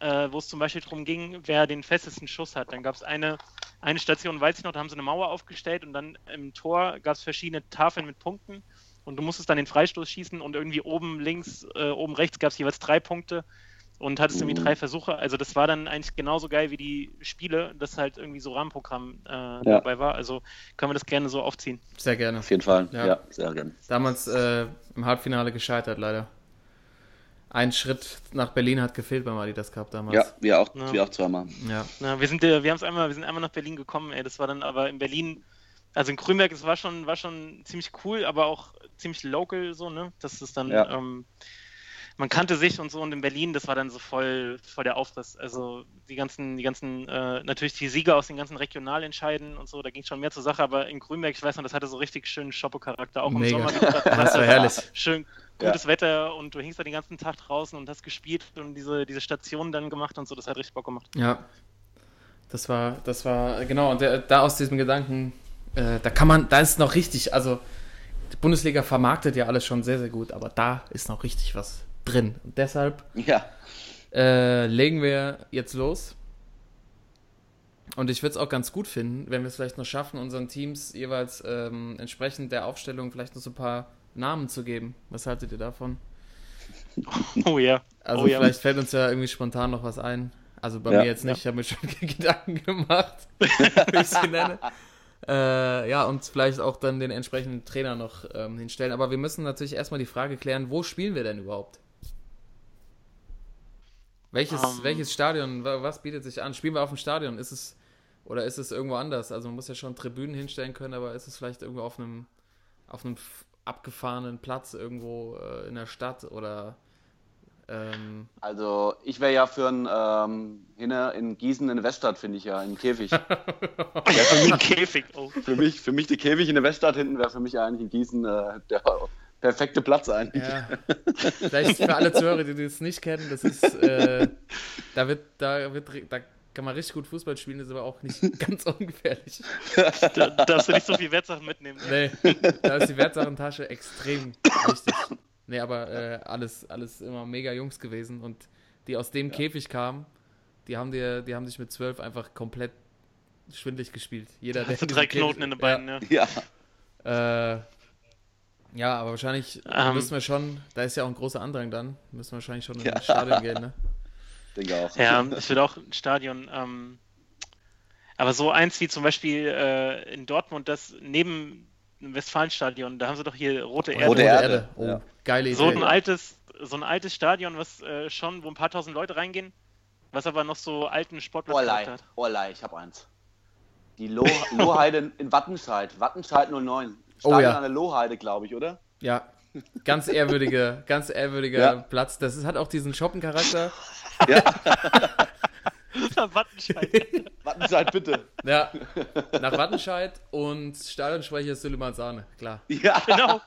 äh, wo es zum Beispiel darum ging, wer den festesten Schuss hat. Dann gab es eine, eine Station, weiß ich noch, da haben sie eine Mauer aufgestellt und dann im Tor gab es verschiedene Tafeln mit Punkten und du musstest dann den Freistoß schießen und irgendwie oben links, äh, oben rechts gab es jeweils drei Punkte und hattest irgendwie Mhm. drei Versuche. Also das war dann eigentlich genauso geil wie die Spiele, dass halt irgendwie so Rahmenprogramm äh, dabei war. Also können wir das gerne so aufziehen. sehr gerne. Auf jeden Fall. Ja. Ja, sehr gerne. Damals äh, im Halbfinale gescheitert, leider. Ein Schritt nach Berlin hat gefehlt beim Adidas Cup damals. Ja, wir auch, Ja. wir auch zweimal. ja. Ja, wir sind, äh, wir haben es einmal, wir sind einmal nach Berlin gekommen, ey, das war dann aber in Berlin, also in Grünberg, es war schon, war schon ziemlich cool, aber auch ziemlich local so, ne? Das ist dann, Ja. ähm, man kannte sich und so und in Berlin, das war dann so voll, voll der Aufriss. Also die ganzen, die ganzen, äh, natürlich die Sieger aus den ganzen Regionalentscheiden und so, da ging schon mehr zur Sache, aber in Grünberg, ich weiß noch, das hatte so richtig schönen Shoppo-Charakter, auch im Mega. Sommer. Das war herrlich. Schön gutes Wetter und du hingst da den ganzen Tag draußen und hast gespielt und diese, diese Station dann gemacht und so, das hat richtig Bock gemacht. Ja. Das war, das war, genau, und der, da aus diesem Gedanken, äh, da kann man, da ist noch richtig, also die Bundesliga vermarktet ja alles schon sehr, sehr gut, aber da ist noch richtig was drin. Und deshalb Ja. äh, legen wir jetzt los. Und ich würde es auch ganz gut finden, wenn wir es vielleicht noch schaffen, unseren Teams jeweils ähm, entsprechend der Aufstellung vielleicht noch so ein paar Namen zu geben. Was haltet ihr davon? Oh ja. Also oh, ja. vielleicht fällt uns ja irgendwie spontan noch was ein. Also bei Ja. mir jetzt nicht, ich habe mir schon Gedanken gemacht, wie ich sie nenne. Äh, ja, und vielleicht auch dann den entsprechenden Trainer noch ähm, hinstellen. Aber wir müssen natürlich erstmal die Frage klären, wo spielen wir denn überhaupt? Welches, Ähm. welches Stadion, wa- was bietet sich an? Spielen wir auf dem Stadion? Ist es, oder ist es irgendwo anders? Also man muss ja schon Tribünen hinstellen können, aber ist es vielleicht irgendwo auf einem, auf einem abgefahrenen Platz irgendwo äh, in der Stadt oder ähm, Also ich wäre ja für ein ähm, hinne in Gießen in der Weststadt, finde ich ja, in Käfig. Ein Käfig. Oh. für mich, für mich der Käfig in der Weststadt hinten wäre für mich eigentlich in Gießen äh, der perfekte Platz eigentlich. Ja. Vielleicht für alle Zuhörer, die das nicht kennen, das ist, äh, da wird, da wird, da kann man richtig gut Fußball spielen, ist aber auch nicht ganz ungefährlich. Da darfst du nicht so viel Wertsachen mitnehmen. Ne? Nee, da ist die Wertsachentasche extrem wichtig. Nee, aber äh, alles, alles immer mega Jungs gewesen und die aus dem Käfig kamen, die haben dir, die haben sich mit zwölf einfach komplett schwindlig gespielt. Jeder, in drei Knoten in den Beinen, ne? Ja. Ja, äh, ja aber wahrscheinlich Ähm. müssen wir schon, da ist ja auch ein großer Andrang dann, müssen wir wahrscheinlich schon in Ja. das Stadion gehen, ne? Denke auch. Ja, ich würde auch ein Stadion. Ähm, aber so eins wie zum Beispiel äh, in Dortmund, das neben dem Westfalenstadion, da haben sie doch hier Rote Erde. Rote Erde. Oh, ja. geile Idee. So ein altes, so ein altes Stadion, was äh, schon, wo ein paar tausend Leute reingehen, was aber noch so alten Sportplatz Orlei, hat. Orlei, ich habe eins. Die Loh Lohheide in Wattenscheid. Wattenscheid 09. Oh ja. an der Lohheide, glaube ich, oder? Ja, ganz ehrwürdiger, ganz ehrwürdiger Ja. Platz. Das ist, hat auch diesen Shoppencharakter. Wattenscheid. Wattenscheid, bitte. Ja, nach Wattenscheid und Stadionsprecher ist Süleyman Sahne, klar. Ja. Genau.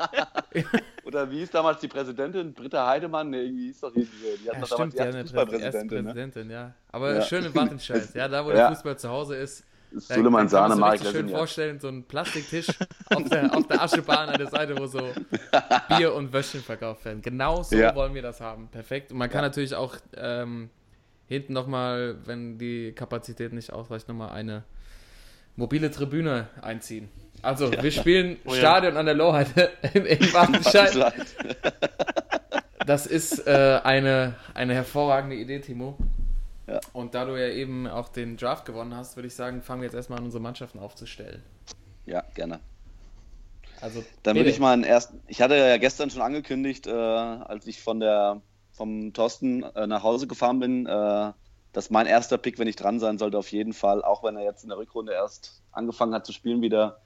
Oder wie hieß damals die Präsidentin? Britta Heidemann? Nee, irgendwie hieß doch die, die, hat Ja, stimmt, damals ja, die eine erste erste Fußballpräsidentin. Ne? Präsidentin, ja. Aber Ja. schön in Wattenscheid, ja, da wo Ja. der Fußball zu Hause ist. Suleiman Sahne, so Marek richtig schön ja. vorstellen, so ein Plastiktisch auf der, auf der Aschebahn an der Seite, wo so Bier und Würstchen verkauft werden. Genau so Ja. wollen wir das haben. Perfekt. Und man kann Ja. natürlich auch ähm, hinten nochmal, wenn die Kapazität nicht ausreicht, nochmal eine mobile Tribüne einziehen. Also, wir spielen Oh ja. Stadion an der in, in Wattenscheid. Wattenscheid. Das ist äh, eine, eine hervorragende Idee, Timo. Ja. Und da du ja eben auch den Draft gewonnen hast, würde ich sagen, fangen wir jetzt erstmal an, unsere Mannschaften aufzustellen. Ja, gerne. Also, Dann würde ich mal einen ersten. Ich hatte ja gestern schon angekündigt, äh, als ich von der vom Thorsten äh, nach Hause gefahren bin, äh, dass mein erster Pick, wenn ich dran sein sollte, auf jeden Fall, auch wenn er jetzt in der Rückrunde erst angefangen hat zu spielen, wieder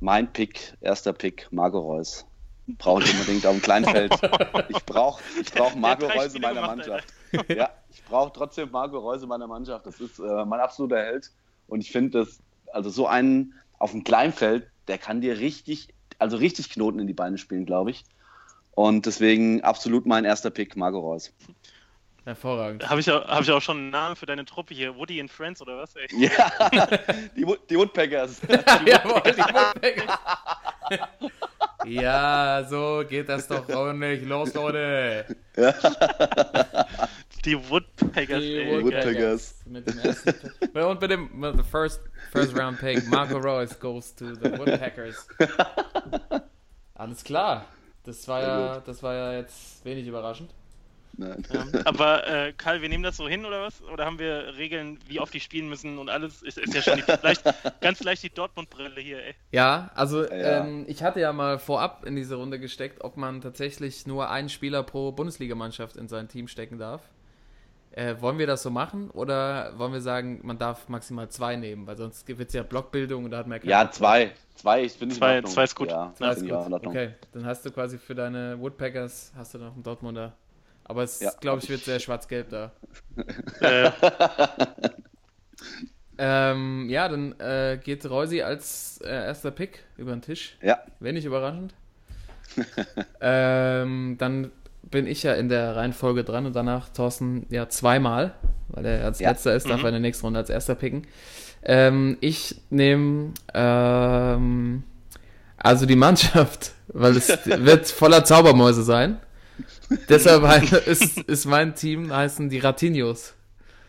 mein Pick, erster Pick, Marco Reus. Brauche ich unbedingt auf dem Kleinfeld. Ich brauche ich brauch Marco Reus in meiner gemacht, Mannschaft. Ja, ich brauche trotzdem Marco Reus in meiner Mannschaft. Das ist äh, mein absoluter Held. Und ich finde, dass also so einen auf dem Kleinfeld, der kann dir richtig, also richtig Knoten in die Beine spielen, glaube ich. Und deswegen absolut mein erster Pick, Marco Reus. Hervorragend. Habe ich, auch- hab ich auch schon einen Namen für deine Truppe hier? Woody and Friends oder was? Ey? Ja, die, Wood- die Woodpeckers. Jawohl, die Woodpeckers. ja, so geht das doch ordentlich los, Leute. Die Woodpeckers, Die ey. Woodpeckers. Mit dem ersten. Und mit dem mit the first, first round pick, Marco Reus goes to the Woodpeckers. Alles klar. Das war ja, das war ja jetzt wenig überraschend. Nein. Ja. Aber äh, Karl, wir nehmen das so hin oder was? Oder haben wir Regeln, wie oft die spielen müssen und alles? Ist, ist ja schon die, leicht, ganz leicht die Dortmund-Brille hier, ey. Ja, also Ja. Ähm, ich hatte ja mal vorab in diese Runde gesteckt, ob man tatsächlich nur einen Spieler pro Bundesligamannschaft in sein Team stecken darf. Äh, wollen wir das so machen oder wollen wir sagen, man darf maximal zwei nehmen, weil sonst wird es ja Blockbildung und da hat man Ja, drauf. zwei. Zwei, ich finde Zwei- zwei ist gut. Ja, Zwei ist gut. Okay, dann hast du quasi für deine Woodpeckers hast du noch einen Dortmunder. Aber es, Ja, glaube ich, wird sehr schwarz-gelb da. Äh, Ähm, ja, dann äh, geht Reusi als äh, erster Pick über den Tisch. Ja, Wenig überraschend. ähm, dann bin ich ja in der Reihenfolge dran und danach Thorsten ja zweimal, weil er als Ja. letzter ist, darf Mhm. er in der nächsten Runde als erster picken. Ähm, ich nehme ähm, also die Mannschaft, weil es wird voller Zaubermäuse sein. Deshalb ist, ist mein Team heißen die Ratinos.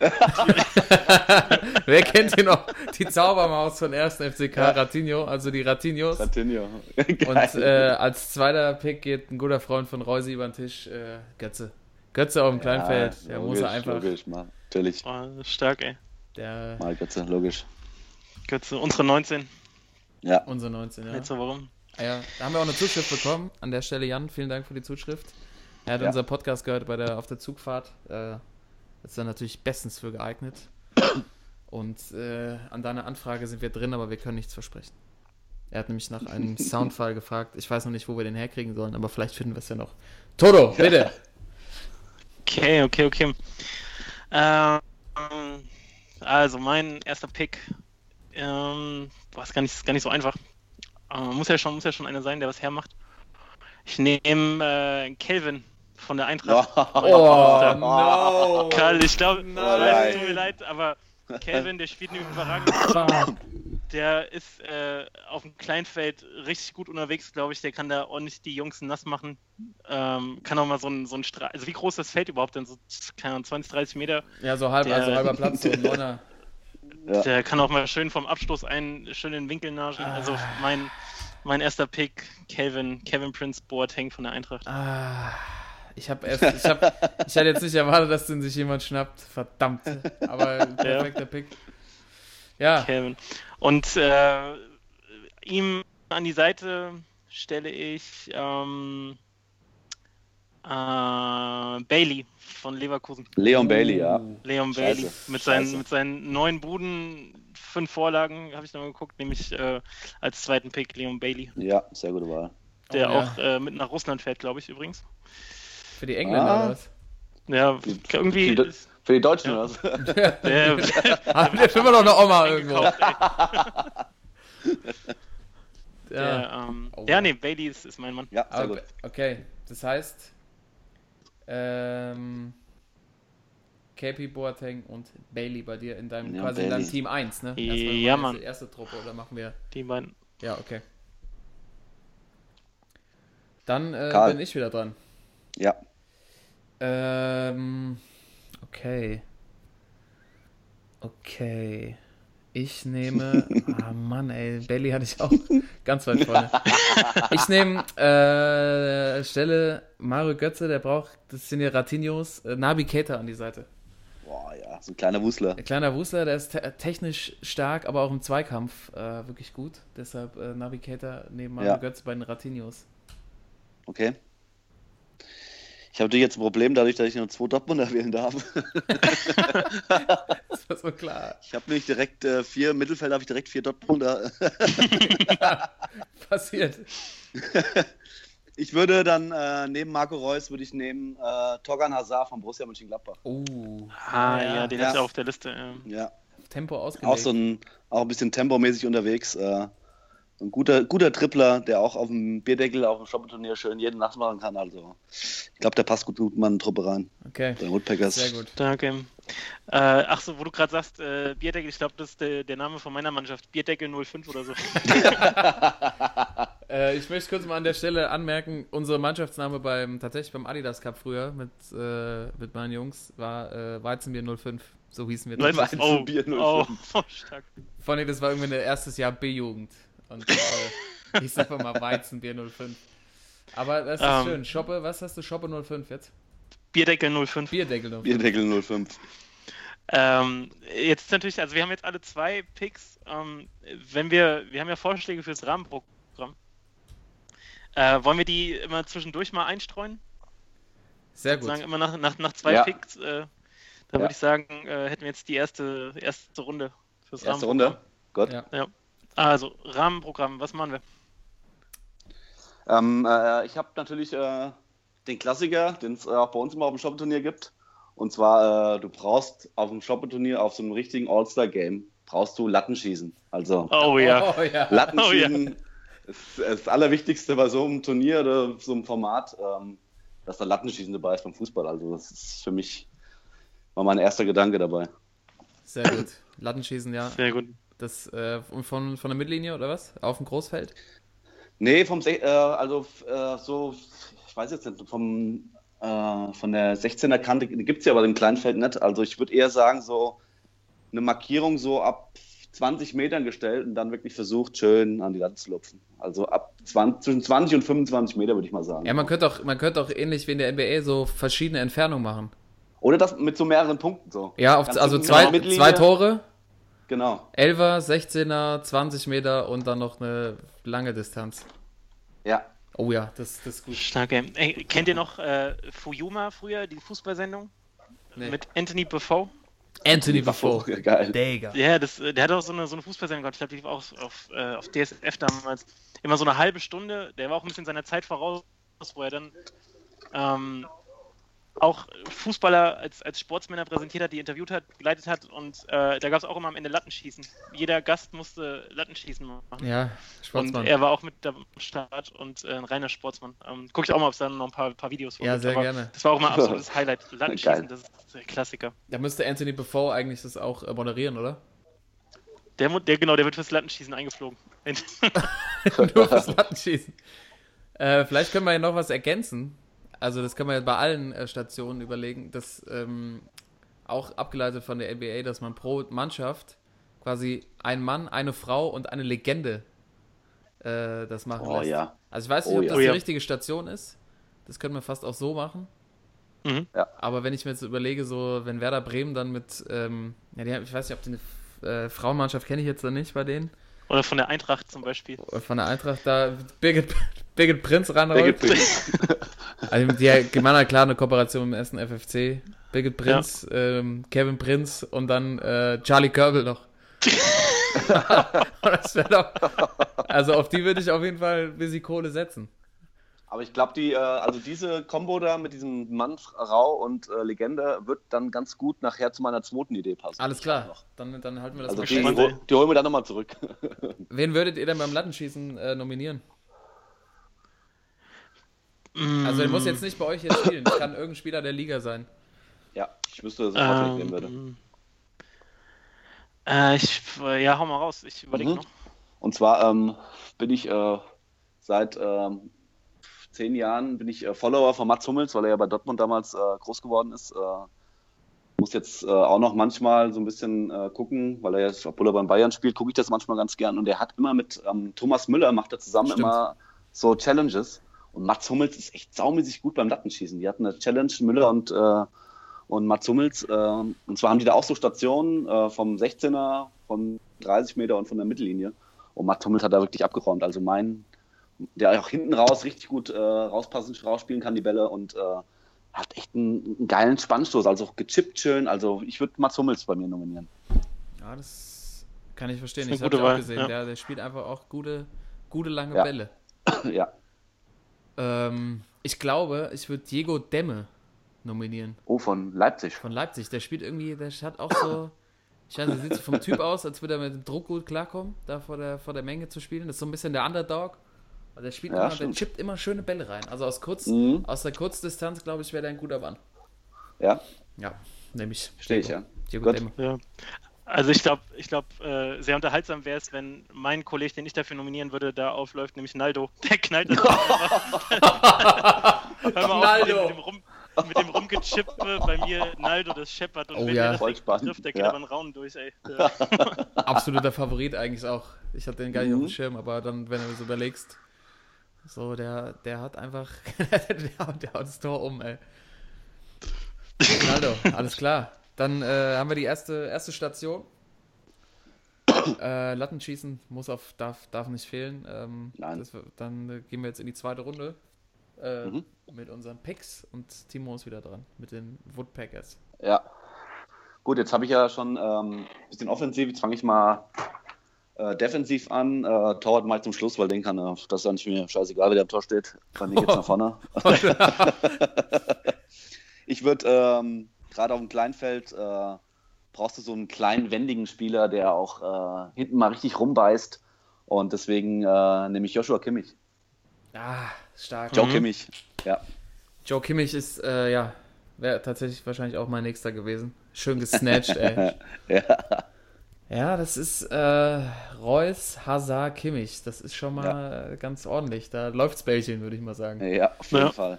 Wer kennt hier noch die Zaubermaus von 1. FCK Ja. Ratinho, also die Ratinos. Ratinho. Und äh, als zweiter Pick geht ein guter Freund von Reusi über den Tisch, äh, Götze. Götze auf dem Kleinfeld, der muss er einfach. Logisch, mal. Natürlich. oh, stark, ey. Der, Mal Götze, logisch. Götze, unsere 19. Ja. unser 19, ja. Jetzt warum? Ah ja. Da haben wir auch eine Zuschrift bekommen. An der Stelle, Jan, vielen Dank für die Zuschrift. Er hat Ja. unser Podcast gehört bei der, auf der Zugfahrt. Äh, ist dann natürlich bestens für geeignet. Und äh, an deiner Anfrage sind wir drin, aber wir können nichts versprechen. Er hat nämlich nach einem Soundfall gefragt. Ich weiß noch nicht, wo wir den herkriegen sollen, aber vielleicht finden wir es ja noch. Toto, bitte! Okay, okay, okay. Ähm, also mein erster Pick. Ähm, boah, ist gar nicht, gar nicht so einfach. Äh, muss ja schon, muss ja schon einer sein, der was hermacht. Ich nehme äh, Kelvin von der Eintracht. Oh, no. Karl, ich glaube, Nein. tut mir leid, aber Kelvin, der spielt eine überragende Saison. Der ist äh, auf dem Kleinfeld richtig gut unterwegs, glaube ich. Der kann da ordentlich die Jungs nass machen. Ähm, kann auch mal so ein, so ein Strahl. Also, wie groß ist das Feld überhaupt denn? So keine Ahnung, 20, 30 Meter. Ja, so halb, Der- also halber Platz, so ein Neuner. Ja. Der kann auch mal schön vom Abstoß einen schönen Winkel naschen. Also, mein, mein erster Pick, Kevin, Kevin Prince Boateng von der Eintracht. Ah, ich habe erst, ich habe, ich hatte jetzt nicht erwartet, dass den sich jemand schnappt. Verdammt. Aber perfekter Pick. Ja, Kevin. Und äh, ihm an die Seite stelle ich ähm, äh, Bailey von Leverkusen. Leon Bailey, ja. Leon Scheiße, Bailey. Mit seinen, scheiße. mit seinen neun Buden, fünf Vorlagen, habe ich noch geguckt, nämlich äh, als zweiten Pick Leon Bailey, Ja, sehr gute Wahl. der Oh, ja. auch äh, mit nach Russland fährt, glaube ich, übrigens. Für die Engländer Ah. oder was? Ja, irgendwie. Für die, für die Deutschen Ja. oder was? Der, Haben wir immer noch eine Oma irgendwo. ey. Ja. Der, ähm, Oh. ja, nee, Bailey ist, ist mein Mann. Ja, sehr Aber, gut. okay, das heißt, ähm, KP Boateng und Bailey bei dir in deinem Ja, quasi in deinem. Team 1, ne? Ja, Erstmal Mann. Erste, erste Truppe oder machen wir. Die beiden. Ja, okay. Dann äh, bin ich wieder dran. Ja. Ähm, okay. Okay. Ich nehme. Ah Mann, ey, Bailey hatte ich auch ganz weit vorne. Ich nehme äh, Stelle Mario Götze, der braucht, das sind ja Ratinhos, äh, Nabi Keita an die Seite. Boah, ja, so ein kleiner Wusler. Ein kleiner Wusler, der ist te technisch stark, aber auch im Zweikampf äh, wirklich gut. Deshalb äh, Nabi Keita neben Mario Ja. Götze bei den Ratinhos. Okay. Ich habe natürlich jetzt ein Problem, dadurch, dass ich nur zwei Dortmunder wählen darf. Das war so klar. Ich habe nämlich direkt äh, vier, im Mittelfeld habe ich direkt vier Dortmunder. Passiert. Ich würde dann äh, neben Marco Reus würde ich nehmen äh, Torgan Hazard von Borussia Mönchengladbach. Oh. Ah, ja, den Ja. hat er auf der Liste. ähm. Ja, Tempo ausgelegt. auch so ein, auch ein bisschen tempomäßig unterwegs. Äh, ein guter, guter Tripler, der auch auf dem Bierdeckel, auf dem Shoppenturnier schön jeden Nacht machen kann. Also, ich glaube, der passt gut, gut in meine Truppe rein. Okay, Der Woodpeckers. sehr gut. Danke. Äh, ach so, wo du gerade sagst, äh, Bierdeckel, ich glaube, das ist der, der Name von meiner Mannschaft. Bierdeckel 05 oder so. Äh, ich möchte kurz mal an der Stelle anmerken, unser Mannschaftsname beim tatsächlich beim Adidas Cup früher mit, äh, mit meinen Jungs war äh, Weizenbier 05. So hießen wir das. Du, oh, Weizenbier 05. oh, oh, stark. Vor allem, das war irgendwie ein erstes Jahr B-Jugend. Und äh, hieß einfach mal Weizenbier 05. Aber das ist Ähm. schön. Shoppe, was hast du? Shoppe 05 jetzt? Bierdeckel 05. Bierdeckel 05. Bierdeckel 05. Ähm, jetzt ist natürlich, also wir haben jetzt alle zwei Picks. Ähm, wenn wir, wir haben ja Vorschläge fürs Rahmenprogramm. Äh, wollen wir die immer zwischendurch mal einstreuen? Sehr gut. Sagen immer nach, nach, nach zwei Ja. Picks. Äh, da Ja. würde ich sagen, äh, hätten wir jetzt die erste, erste Runde fürs Erste Rahmenprogramm. Runde. Gut. Ja. Also, Rahmenprogramm, was machen wir? Ähm, äh, ich habe natürlich äh, den Klassiker, den es äh, auch bei uns immer auf dem Shoppenturnier gibt. Und zwar, äh, du brauchst auf dem Shoppenturnier, auf so einem richtigen All-Star-Game, brauchst du Lattenschießen. Also Oh ja. Oh ja. Lattenschießen ist, ist das Allerwichtigste bei so einem Turnier oder so einem Format, ähm, dass da Lattenschießen dabei ist beim Fußball. Also das ist für mich war mein erster Gedanke dabei. Sehr gut. Lattenschießen, ja. Sehr gut. Das äh, von, von der Mittellinie oder was? Auf dem Großfeld? Nee, vom äh, also äh, so, ich weiß jetzt nicht, vom, äh, von der 16er Kante gibt es ja aber im Kleinfeld nicht. Also ich würde eher sagen, so eine Markierung so ab 20 Metern gestellt und dann wirklich versucht, schön an die Latte zu lupfen. Also ab 20, zwischen 20 und 25 Meter würde ich mal sagen. Ja, man könnte auch, man könnte auch ähnlich wie in der NBA so verschiedene Entfernungen machen. Oder das mit so mehreren Punkten so. Ja, auf, also zwei, zwei Tore, Genau. 11er, 16er, 20 Meter und dann noch eine lange Distanz. Ja. Oh ja, das, das ist gut. Stark, ey. kennt ihr noch äh, Fuyuma früher, die Fußballsendung? Nee. Mit Anthony Buffo? Anthony Buffo. Geil. Digga. Ja, das, äh, der hat auch so eine, so eine Fußballsendung gehabt. Ich glaube, die war auch auf, äh, auf DSF damals. Immer so eine halbe Stunde. Der war auch ein bisschen seiner Zeit voraus, wo er dann ähm, auch Fußballer als, als Sportsmänner präsentiert hat, die interviewt hat, geleitet hat. Und äh, da gab es auch immer am Ende Lattenschießen. Jeder Gast musste Lattenschießen machen. Ja, Und Sportsmann. er war auch mit am Start und äh, ein reiner Sportsmann. Ähm, guck ich auch mal, ob es da noch ein paar, paar Videos von Ja, gibt. sehr Aber gerne. Das war auch mal ein absolutes Highlight. Lattenschießen, Geil. das ist der Klassiker. Da müsste Anthony Buffo eigentlich das auch äh, moderieren, oder? Der, der, genau, der wird fürs Lattenschießen eingeflogen. Nur fürs Lattenschießen. Äh, vielleicht können wir ja noch was ergänzen. Also das können wir ja bei allen äh, Stationen überlegen, dass ähm, auch abgeleitet von der NBA, dass man pro Mannschaft quasi ein Mann, eine Frau und eine Legende äh, das machen Oh lässt. ja. Also ich weiß nicht, Oh ob ja. das Oh die ja. richtige Station ist. Das können wir fast auch so machen. Mhm. Aber wenn ich mir jetzt überlege, so wenn Werder Bremen dann mit, ähm, ja, die, haben- ich weiß nicht, ob die eine äh, Frauenmannschaft kenne ich jetzt noch nicht bei denen. Oder von der Eintracht zum Beispiel. Von der Eintracht da Birgit, Birgit Prinz ranrollt. Birgit Prinz. Also die machen ja klar eine Kooperation mit dem ersten FFC. Birgit Prinz, ähm, Kevin Prinz und dann äh, Charlie Körbel noch. doch. Also auf die würde ich auf jeden Fall ein bisschen Kohle setzen. Aber ich glaube, die, äh, also diese Kombo da mit diesem Mann, Rau und äh, Legende wird dann ganz gut nachher zu meiner zweiten Idee passen. Alles klar, dann, dann halten wir das Also die, hol- die holen wir dann nochmal zurück. Wen würdet ihr denn beim Lattenschießen äh, nominieren? Also der muss jetzt nicht bei euch jetzt spielen. Das kann irgendein Spieler der Liga sein. ja, ich wüsste sofort, wen ich nehmen würde. Ähm, äh, ich, ja, hau mal raus. Ich überlege Mhm. noch. Und zwar ähm, bin ich äh, seit ähm, zehn Jahren bin ich äh, Follower von Mats Hummels, weil er ja bei Dortmund damals äh, groß geworden ist. Äh, muss jetzt äh, auch noch manchmal so ein bisschen äh, gucken, weil er jetzt, obwohl er beim Bayern spielt, gucke ich das manchmal ganz gern. Und er hat immer mit ähm, Thomas Müller, macht er zusammen Stimmt. immer so Challenges. Und Mats Hummels ist echt saumäßig gut beim Lattenschießen. Die hatten eine Challenge, Müller und, äh, und Mats Hummels. Äh, und zwar haben die da auch so Stationen äh, vom 16er, von 30 Meter und von der Mittellinie. Und Mats Hummels hat da wirklich abgeräumt. Also mein, der auch hinten raus richtig gut äh, rauspassen, rausspielen kann, die Bälle und äh, hat echt einen, einen geilen Spannstoß. Also auch gechippt schön. Also ich würde Mats Hummels bei mir nominieren. Ja, das kann ich verstehen. Ich habe auch gesehen. ja. Der, der spielt einfach auch gute, gute lange Ja. Bälle. ja. Ähm, ich glaube, ich würde Diego Demme nominieren. Oh, von Leipzig. Von Leipzig. Der spielt irgendwie, der hat auch so. Ich weiß nicht, sieht so vom Typ aus, als würde er mit dem Druck gut klarkommen, da vor der, vor der Menge zu spielen. Das ist so ein bisschen der Underdog. Aber der spielt Ja, immer, der chippt immer schöne Bälle rein. Also aus, kurz, Mhm. aus der Kurzdistanz, glaube ich, wäre der ein guter Mann. Ja, Ja, nämlich. verstehe ich, ja. Diego Gut. Ja. Also ich glaube, ich glaube, äh, sehr unterhaltsam wäre es, wenn mein Kollege, den ich dafür nominieren würde, da aufläuft, nämlich Naldo. Der knallt das. Hör mal auf mit dem, Naldo. mit dem, Rum, mit dem Rumgechippe bei mir Naldo, das scheppert. Und Oh wenn ja. der das Voll Ding spannend, trifft, der geht ja. aber einen Raum durch, ey. Ja. Absoluter Favorit eigentlich auch. Ich hatte den gar nicht auf Mhm. dem Schirm, aber dann, wenn du so überlegst, so, der, der hat einfach, der, der haut das Tor um, ey. Ronaldo, alles klar. Dann äh, haben wir die erste, erste Station. Äh, Lattenschießen muss auf, darf, darf nicht fehlen. Ähm, Nein. das, dann äh, gehen wir jetzt in die zweite Runde äh, Mhm. mit unseren Picks und Timo ist wieder dran mit den Woodpeckers. Ja. Gut, jetzt habe ich ja schon ähm, ein bisschen offensiv. Jetzt fange ich mal äh, defensiv an. Äh, Torwart ich zum Schluss, weil den kann er, das ist ja nicht mir scheißegal, wer da am Tor steht. Mir geht's nach vorne. ich würde ähm, gerade auf dem Kleinfeld äh, brauchst du so einen kleinen, wendigen Spieler, der auch äh, hinten mal richtig rumbeißt. Und deswegen äh, nehme ich Joshua Kimmich. Ah, stark. Joe Mhm. Kimmich. Ja. Joe Kimmich ist, äh, ja, wäre tatsächlich wahrscheinlich auch mein nächster gewesen. Schön gesnatcht, ey. ja. Ja, das ist äh, Reus, Hazard, Kimmich. Das ist schon mal äh, ganz ordentlich. Da läuft's Bällchen, würde ich mal sagen. Ja, auf jeden Ja. Fall.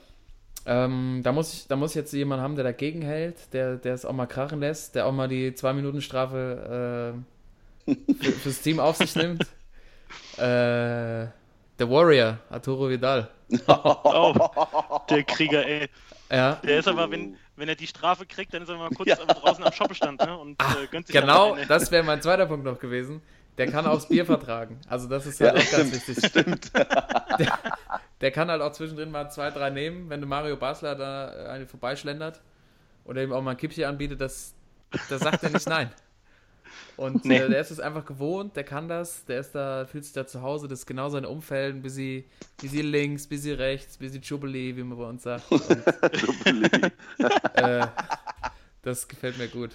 Ähm, da, muss ich, da muss ich jetzt jemand haben, der dagegen hält, der, der es auch mal krachen lässt, der auch mal die 2-Minuten-Strafe äh, für, fürs Team auf sich nimmt. Äh, der Warrior, Arturo Vidal. Oh, der Krieger, ey. Ja, Der ist aber, wenn, wenn er die Strafe kriegt, dann ist er mal kurz Ja. draußen am Shoppestand ne? und äh, gönnt sich genau, das wäre mein zweiter Punkt noch gewesen. Der kann auch das Bier vertragen. Also das ist halt Ja, auch ganz stimmt, wichtig. stimmt. Der, der kann halt auch zwischendrin mal zwei, drei nehmen, wenn du Mario Basler da äh, eine vorbeischlendert oder ihm auch mal ein Kippchen anbietet, das, das sagt er nicht nein. Und Nee. äh, der ist es einfach gewohnt, der kann das, der ist da, fühlt sich da zu Hause, das ist genau sein Umfeld, ein bisschen, bisschen links, bisschen rechts, bisschen Jubilee, wie man bei uns sagt. Und, äh, das gefällt mir gut.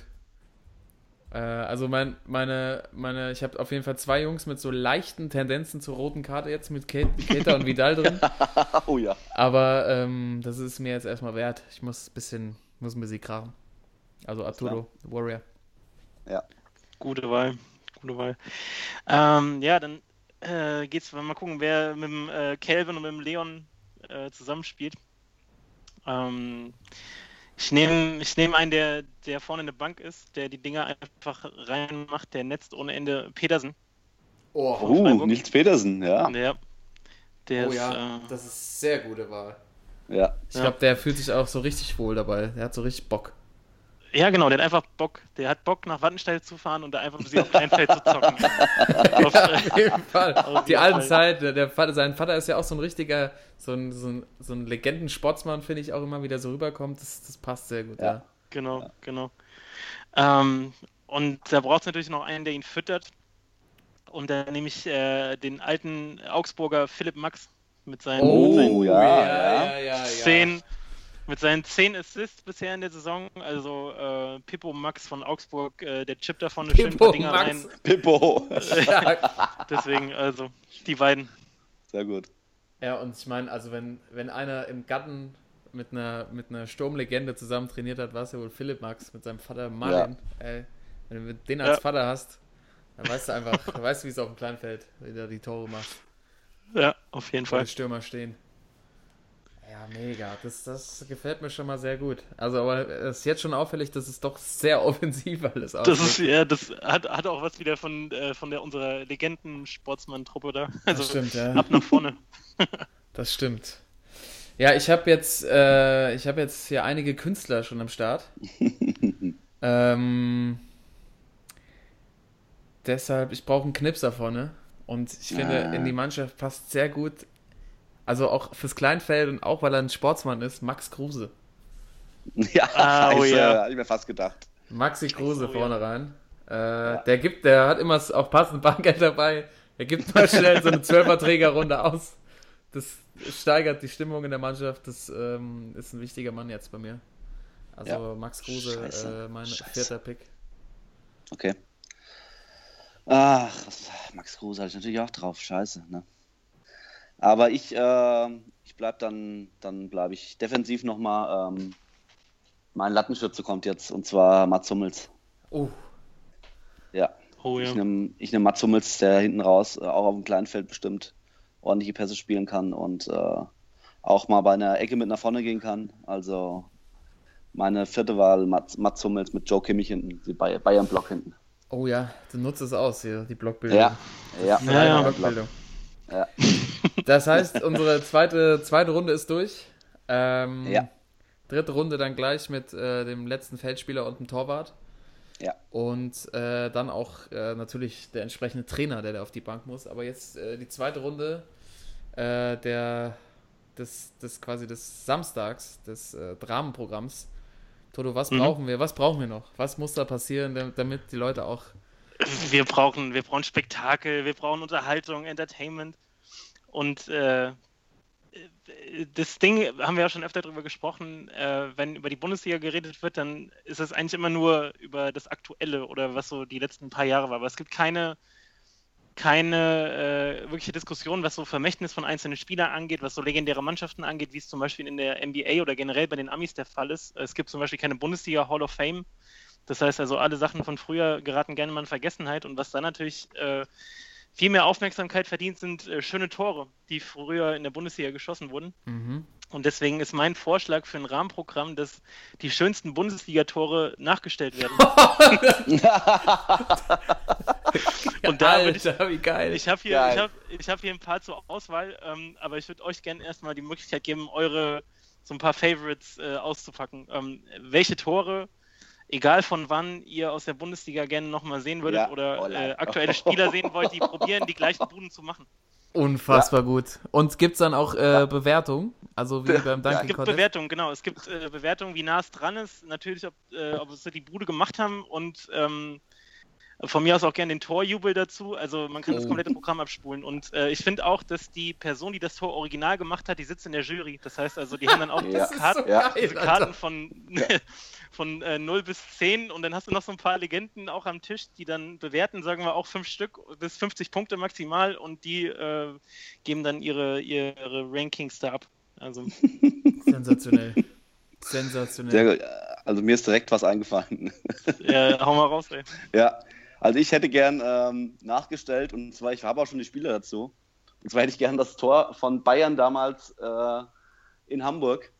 Äh, also mein, meine, meine, ich habe auf jeden Fall zwei Jungs mit so leichten Tendenzen zur roten Karte jetzt mit Kate, Keita und Vidal drin. oh ja. Aber ähm, das ist mir jetzt erstmal wert. Ich muss ein bisschen, muss ein bisschen krachen. Also Arturo, Warrior. Ja. Gute Wahl. Gute Wahl. Ähm, ja, dann äh, geht's mal gucken, wer mit dem äh, Calvin und mit dem Leon äh, zusammenspielt. Ähm, ich nehme ich nehm einen, der, der vorne in der Bank ist, der die Dinger einfach reinmacht, der netzt ohne Ende Petersen. Oh, Uh. Nils Petersen, ja. Der, der oh ist, ja, äh, das ist sehr gute Wahl. Ja. Ich Ja. glaube, der fühlt sich auch so richtig wohl dabei. Der hat so richtig Bock. Ja, genau, der hat einfach Bock. Der hat Bock, nach Wattenstein zu fahren und da einfach für sie auf Kleinfeld zu zocken. auf, Auf jeden Fall. Auf Die jeden alten Fall. Zeit, der, Vater, sein Vater ist ja auch so ein richtiger, so ein, so ein, so ein Legendensportsmann, finde ich auch immer wieder so rüberkommt. Das, das passt sehr gut, ja. Ja. Genau, genau. Ähm, und da braucht es natürlich noch einen, der ihn füttert. Und da nehme ich äh, den alten Augsburger Philipp Max mit seinen, mit Oh, seinen ja, ja, ja. ja, ja. Mit seinen zehn Assists bisher in der Saison. Also äh, Pippo Max von Augsburg, äh, der chippt davon eine Pippo paar Dinger Max. rein. Pippo. Deswegen, also die beiden. Sehr gut. Ja, und ich meine, also wenn, wenn einer im Garten mit einer, mit einer Sturmlegende zusammen trainiert hat, war es ja wohl Philipp Max mit seinem Vater Martin. Ey, wenn du den als Ja. Vater hast, dann weißt du einfach, dann weißt du, wie es auf dem Kleinfeld, wie du die Tore machst, Ja, auf jeden Fall. die Stürmer stehen. Ja, mega. Das, das gefällt mir schon mal sehr gut. Also, aber es ist jetzt schon auffällig, dass es doch sehr offensiv alles Das ist, aussieht. ja, das hat, hat auch was wieder von, äh, von der unserer Legenden-Sportsmann-Truppe da. Also das stimmt, ja. ab nach vorne. Das stimmt. Ja, ich habe jetzt, äh, ich habe jetzt hier einige Künstler schon am Start. ähm, deshalb, ich brauche einen Knipser vorne. Und ich finde, Ah. in die Mannschaft passt sehr gut, also auch fürs Kleinfeld und auch weil er ein Sportsmann ist, Max Kruse. Ja, Ah, oh ja. hatte ich mir fast gedacht. Maxi Kruse Oh, vorne rein. Äh, Der gibt, der hat immer auch passend Bargeld dabei. Er gibt mal schnell so eine Zwölferträgerrunde aus. Das steigert die Stimmung in der Mannschaft. Das ähm, ist ein wichtiger Mann jetzt bei mir. Also Ja. Max Kruse, Scheiße. äh, mein Scheiße. vierter Pick. Okay. Ach, Max Kruse hatte ich natürlich auch drauf. Scheiße, ne? Aber ich, äh, ich bleib dann, dann bleibe ich defensiv nochmal. Ähm, mein Lattenschütze kommt jetzt und zwar Mats Hummels. Oh, Ja, Oh ja. ich nehme ich nehm Mats Hummels, der hinten raus äh, auch auf dem kleinen Feld bestimmt ordentliche Pässe spielen kann und äh, auch mal bei einer Ecke mit nach vorne gehen kann. Also meine vierte Wahl, Mats, Mats Hummels mit Joe Kimmich hinten, die Bay- Bayern-Block hinten. oh ja, du nutzt es aus hier, die Blockbildung. Ja, ja, Ja, ja. Blockbildung. Ja. Das heißt, unsere zweite, zweite Runde ist durch. Ähm, Ja. Dritte Runde dann gleich mit äh, dem letzten Feldspieler und dem Torwart. Ja. Und äh, dann auch äh, natürlich der entsprechende Trainer, der da auf die Bank muss. Aber jetzt äh, die zweite Runde äh, der, des, des quasi des Samstags, des äh, Dramenprogramms. Toto, was Mhm. brauchen wir? Was brauchen wir noch? Was muss da passieren, damit, damit die Leute auch. Wir brauchen, wir brauchen Spektakel, wir brauchen Unterhaltung, Entertainment. Und äh, das Ding, haben wir ja schon öfter darüber gesprochen, äh, wenn über die Bundesliga geredet wird, dann ist es eigentlich immer nur über das Aktuelle oder was so die letzten paar Jahre war. Aber es gibt keine, keine äh, wirkliche Diskussion, was so Vermächtnis von einzelnen Spielern angeht, was so legendäre Mannschaften angeht, wie es zum Beispiel in der NBA oder generell bei den Amis der Fall ist. Es gibt zum Beispiel keine Bundesliga Hall of Fame. Das heißt also, alle Sachen von früher geraten gerne mal in Vergessenheit. Und was dann natürlich äh, viel mehr Aufmerksamkeit verdient, sind äh, schöne Tore, die früher in der Bundesliga geschossen wurden. Mhm. Und deswegen ist mein Vorschlag für ein Rahmenprogramm, dass die schönsten Bundesliga-Tore nachgestellt werden. Und da würde ich, Alter, wie geil. ich habe hier, ich hab, ich hab hier ein paar zur Auswahl, ähm, aber ich würde euch gerne erstmal die Möglichkeit geben, eure so ein paar Favorites äh, auszupacken. Ähm, welche Tore, egal von wann, ihr aus der Bundesliga gerne nochmal sehen würdet Ja. oder Oh äh, aktuelle Spieler sehen wollt, die probieren, die gleichen Buden zu machen. Unfassbar gut. Und gibt es dann auch äh, Bewertung? Also wie beim Es Dunking gibt Contest? Bewertungen, genau. Es gibt äh, Bewertungen, wie nah es dran ist. Natürlich, ob, äh, ob sie die Bude gemacht haben und ähm, von mir aus auch gerne den Torjubel dazu. Also man kann das Oh. komplette Programm abspulen. Und äh, ich finde auch, dass die Person, die das Tor original gemacht hat, die sitzt in der Jury. Das heißt also, die haben dann auch Ja. Karten, so geil. Karten von, von äh, 0 bis 10 und dann hast du noch so ein paar Legenden auch am Tisch, die dann bewerten, sagen wir auch fünf Stück bis 50 Punkte maximal und die äh, geben dann ihre, ihre Rankings da ab. Also Sensationell. Sensationell. Sehr gut. Also mir ist direkt was eingefallen. Ja, hau mal raus, ey. Ja, also ich hätte gern ähm, nachgestellt und zwar, ich habe auch schon die Spieler dazu. Und zwar hätte ich gern das Tor von Bayern damals äh, in Hamburg,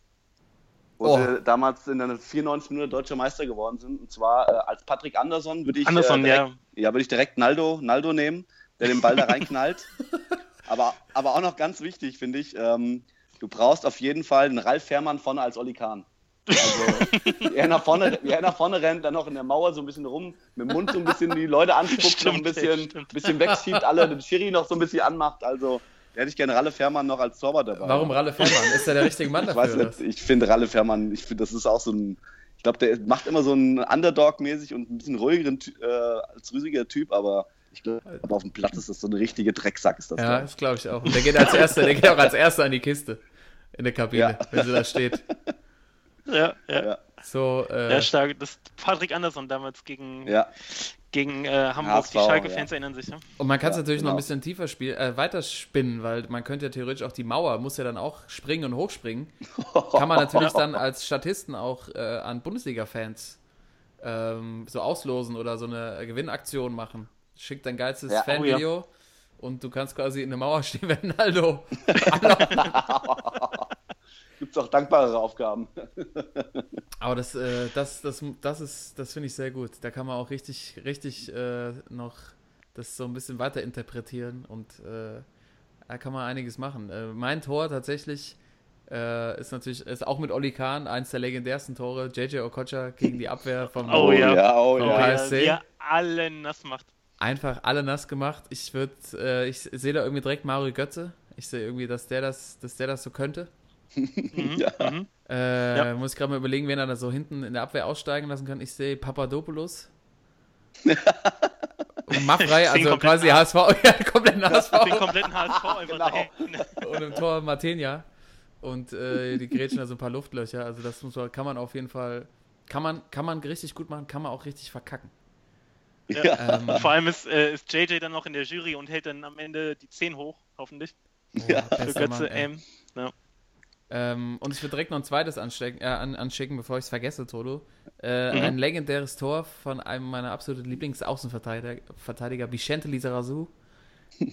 wo Oh. sie damals in der 94 Minute deutscher Meister geworden sind. Und zwar äh, als Patrick Andersson würde ich, Anderson, äh, direkt, ja. ja, würde ich direkt Naldo, Naldo nehmen, der den Ball da reinknallt. aber, aber auch noch ganz wichtig, finde ich, ähm, du brauchst auf jeden Fall einen Ralf Fährmann vorne als Oli Kahn. Also, wie, er nach vorne, er nach vorne rennt, dann noch in der Mauer so ein bisschen rum, mit dem Mund so ein bisschen die Leute anspuckt, noch ein Stimmt, bisschen, stimmt. bisschen wegschiebt, alle den Schiri noch so ein bisschen anmacht. Also, da hätte ich gerne Ralle Fährmann noch als Torwart dabei. Warum Ralle Fährmann? Ist er der richtige Mann Ich dafür? weiß oder nicht, ich finde Ralle Fährmann, ich finde, das ist auch so ein, ich glaube, der macht immer so einen Underdog-mäßig und ein bisschen ruhigeren äh, als rüsiger Typ, aber ich glaube, auf dem Platz ist das so eine richtige Drecksack, ist das. Ja, glaub das glaube ich auch. Und der geht als erster, der geht auch als erster an die Kiste in der Kabine, Ja. wenn sie da steht. Ja, ja. ja, So, äh, Ja, stark. Das Patrick Andersson damals gegen, ja, gegen äh, Hamburg. HSV, die Schalke-Fans ja. erinnern sich. Ja? und man kann es Ja, natürlich noch genau. ein bisschen tiefer spielen, äh, weiter spinnen, weil man könnte ja theoretisch auch die Mauer, muss ja dann auch springen und hochspringen. Kann man natürlich dann als Statisten auch äh, an Bundesliga-Fans ähm, so auslosen oder so eine Gewinnaktion machen. Schickt dein geilstes Ja, oh Fanvideo und du kannst quasi in der Mauer stehen, wenn Naldo. Gibt es auch dankbarere Aufgaben. Aber das, äh, das, das, das ist, das finde ich sehr gut. Da kann man auch richtig, richtig äh, noch das so ein bisschen weiter interpretieren und äh, da kann man einiges machen. Äh, mein Tor tatsächlich äh, ist natürlich, ist auch mit Oli Kahn eins der legendärsten Tore. JJ Okocha gegen die Abwehr vom Oh ja. oh Vom ja. KSC. Wie er alle nass macht. einfach alle nass gemacht. Ich würde, äh, ich sehe da irgendwie direkt Mario Götze. Ich sehe irgendwie, dass der das, dass der das so könnte. Mhm, Ja. mhm. Äh, Muss ich gerade mal überlegen, wen er da so hinten in der Abwehr aussteigen lassen kann. Ich sehe Papadopoulos. Und Maffrey, also quasi HSV, ja, kompletten HSV. Den kompletten HSV Genau. dahin. Und im Tor Martenia. Und äh, die grätschen da so ein paar Luftlöcher. Also das muss man, kann man auf jeden Fall, kann man, kann man richtig gut machen, kann man auch richtig verkacken. Ja. Ähm, Vor allem ist, äh, ist JJ dann noch in der Jury und hält dann am Ende die 10 hoch, hoffentlich. Ja. Für Götze Mann. M. Ja. Ähm, und ich würde direkt noch ein zweites anstecken, äh, an, anschicken, bevor ich es vergesse, Toto. Äh, Mhm. Ein legendäres Tor von einem meiner absoluten Lieblingsaußenverteidiger, Verteidiger, Vicente Lizarazu.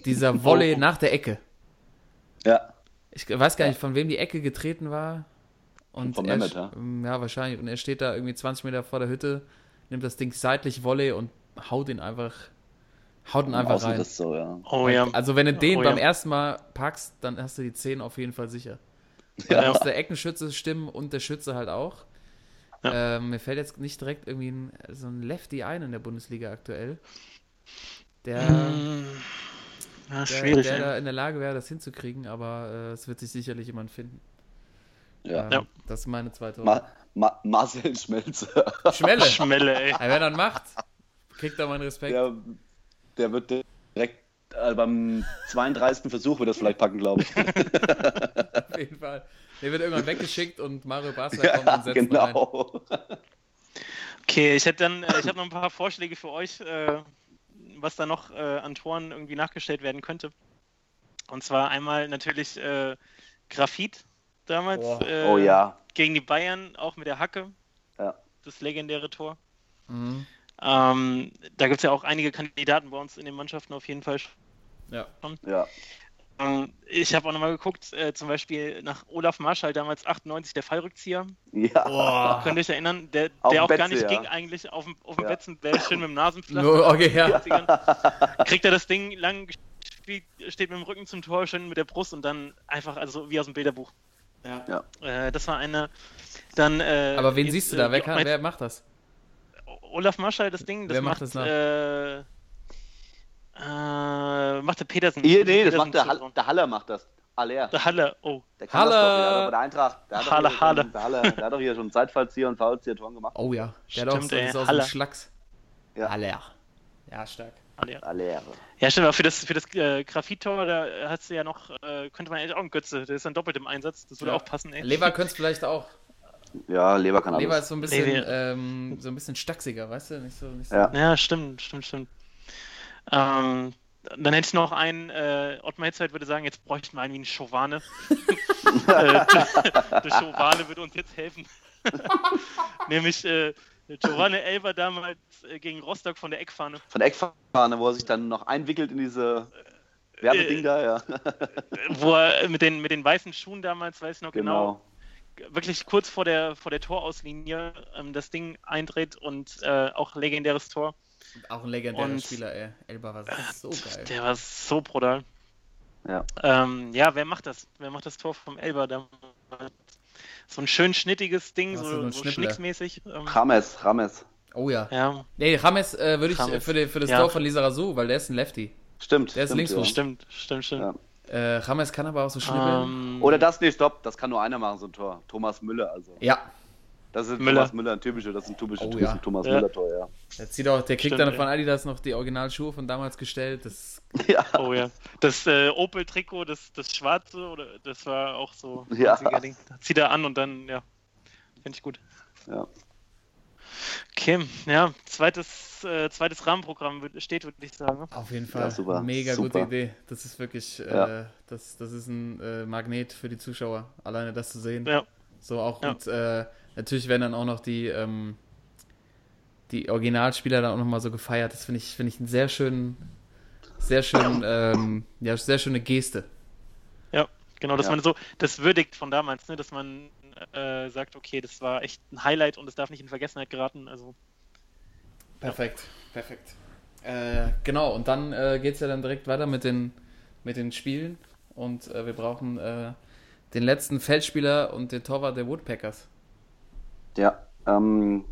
Dieser Volley nach der Ecke. ja. Ich weiß gar nicht, von wem die Ecke getreten war. Und Von er, Mehmet, ja? ja, wahrscheinlich. Und er steht da irgendwie 20 Meter vor der Hütte, nimmt das Ding seitlich Volley und haut ihn einfach, haut ihn einfach rein. So, ja. Oh ja. Also wenn du den Oh beim ja. ersten Mal packst, dann hast du die 10 auf jeden Fall sicher. Ja. Da muss der Eckenschütze stimmen und der Schütze halt auch. Ja. Ähm, mir fällt jetzt nicht direkt irgendwie ein, so ein Lefty ein in der Bundesliga aktuell. Der, Mm, Ja, der, der da in der Lage wäre, das hinzukriegen, aber äh, es wird sich sicherlich jemand finden. Ja. Ähm. Das sind meine zwei Tore. Ma Ma Marcel Schmelze. Schmelle. Schmelle, ey. Ja, Wer dann macht, kriegt er meinen Respekt. Der, der wird äh, beim 32. Versuch wird das vielleicht packen, glaube ich. Auf jeden Fall. Der wird irgendwann weggeschickt und Mario Basler kommt ja, und setzt ihn rein. genau. Okay, ich hätte dann, äh, ich habe noch ein paar Vorschläge für euch, äh, was da noch äh, an Toren irgendwie nachgestellt werden könnte. Und zwar einmal natürlich äh, Graphit damals Boah. äh, Oh ja. gegen die Bayern, auch mit der Hacke, Ja. das legendäre Tor. Mhm. Ähm, da gibt es ja auch einige Kandidaten bei uns in den Mannschaften auf jeden Fall. Ja. Ja. Ähm, ich habe auch nochmal geguckt, äh, zum Beispiel nach Olaf Marschall, damals 98, der Fallrückzieher. Ja. Boah. Könnt ihr euch erinnern? Der, der auch gar Betze, nicht ja. ging eigentlich auf dem, auf dem Ja. Betzen, der schön mit dem Nasenpflaster. Nur, okay, ja. Kriegt er das Ding lang gespielt, steht mit dem Rücken zum Tor, schön mit der Brust und dann einfach, also wie aus dem Bilderbuch. ja. Äh, das war eine. Dann, äh, Aber wen jetzt, siehst du da? äh, Wer, kann, wer macht das? Olaf Marschall, das Ding, das Wer macht macht, das nach? äh, äh, macht der Petersen. Hier, nee, das macht der, Hall der Haller macht das. Aller. Der Halle, oh. Der kann Halle. das doch, der hat doch bei der Eintracht. Der hat Halle, Halle. Schon, der, Halle. der hat doch hier schon Zeitfallzieher und Foulzieher-Toren gemacht. Oh ja, der hat Stimmt, ist auch so Haller. Schlacks. Ja. Haller. Ja, stark. Halle, ja. Aller. Ja, stimmt, aber für das, für das äh, Graphit-Tor, da hast du ja noch, äh, könnte man eigentlich auch einen Götze, der ist dann doppelt im Einsatz, das würde Ja. auch passen, ey. Lever könnte es vielleicht auch. Ja, Leber kann Lever alles. ist so ein bisschen, ähm, so ein bisschen stachsiger, weißt du? Nicht so, nicht so. Ja. Ja, stimmt, stimmt, stimmt. Ähm, dann hätte ich noch einen, äh, Ottmar Hitzfeld würde sagen, jetzt bräuchten wir irgendwie einen Schowane. äh, der Schowane würde uns jetzt helfen. Nämlich äh, Giovanni Elber damals äh, gegen Rostock von der Eckfahne. Von der Eckfahne, wo er sich dann noch einwickelt in diese Werbeding Äh, da, ja. Wo er mit den, mit den weißen Schuhen damals, weiß ich noch genau, Genau. wirklich kurz vor der, vor der Torauslinie ähm, das Ding eindreht und äh, auch legendäres Tor. Auch ein legendärer Und- Spieler, ey. Elba war so geil. Der war so brutal. Ja. Ähm, ja, wer macht das? Wer macht das Tor vom Elber damals? so ein schön schnittiges Ding, so, so, so schnicksmäßig. Ähm, Rames, Rames. Oh ja. ja, Nee, James äh, würde ich James. für, die, für das Ja. Tor von Lisa Razou, weil der ist ein Lefty. Stimmt. Der ist Linksfuß. ja. stimmt, stimmt, stimmt. Ja. Äh, James kann aber auch so schnibbeln. Ähm, Oder das, nee, stopp, das kann nur einer machen, so ein Tor. Thomas Müller, also. ja, Das ist Müller. Thomas Müller, ein typischer, das ist ein typischer Oh ja. Thomas Ja. Müller-Tor, ja. Der, zieht auch, der kriegt Stimmt, dann ja. von Adidas noch die Originalschuhe von damals gestellt. Das, ja. Oh ja. Das äh, Opel-Trikot, das, das schwarze, oder das war auch so ein Ja. 90er Ding. Zieht er an und dann, ja. Finde ich gut. ja. Okay, ja, zweites, äh, zweites Rahmenprogramm steht, würde ich sagen. auf jeden Fall. Ja, super, Mega super. gute Idee. Das ist wirklich, äh, Ja. das, das ist ein äh, Magnet für die Zuschauer, alleine das zu sehen. Ja, So auch Ja. und äh, natürlich werden dann auch noch die, ähm, die Originalspieler dann auch nochmal so gefeiert. Das finde ich, finde ich einen sehr schönen, sehr schönen, ähm, ja, sehr schöne Geste. ja, genau, dass Ja. man so das würdigt von damals, ne, dass man äh, sagt, okay, das war echt ein Highlight und es darf nicht in Vergessenheit geraten. Also, Perfekt, perfekt. Äh, genau, und dann äh, geht es ja dann direkt weiter mit den, mit den Spielen. Und äh, wir brauchen äh, den letzten Feldspieler und den Torwart der Woodpeckers. Ja, ähm.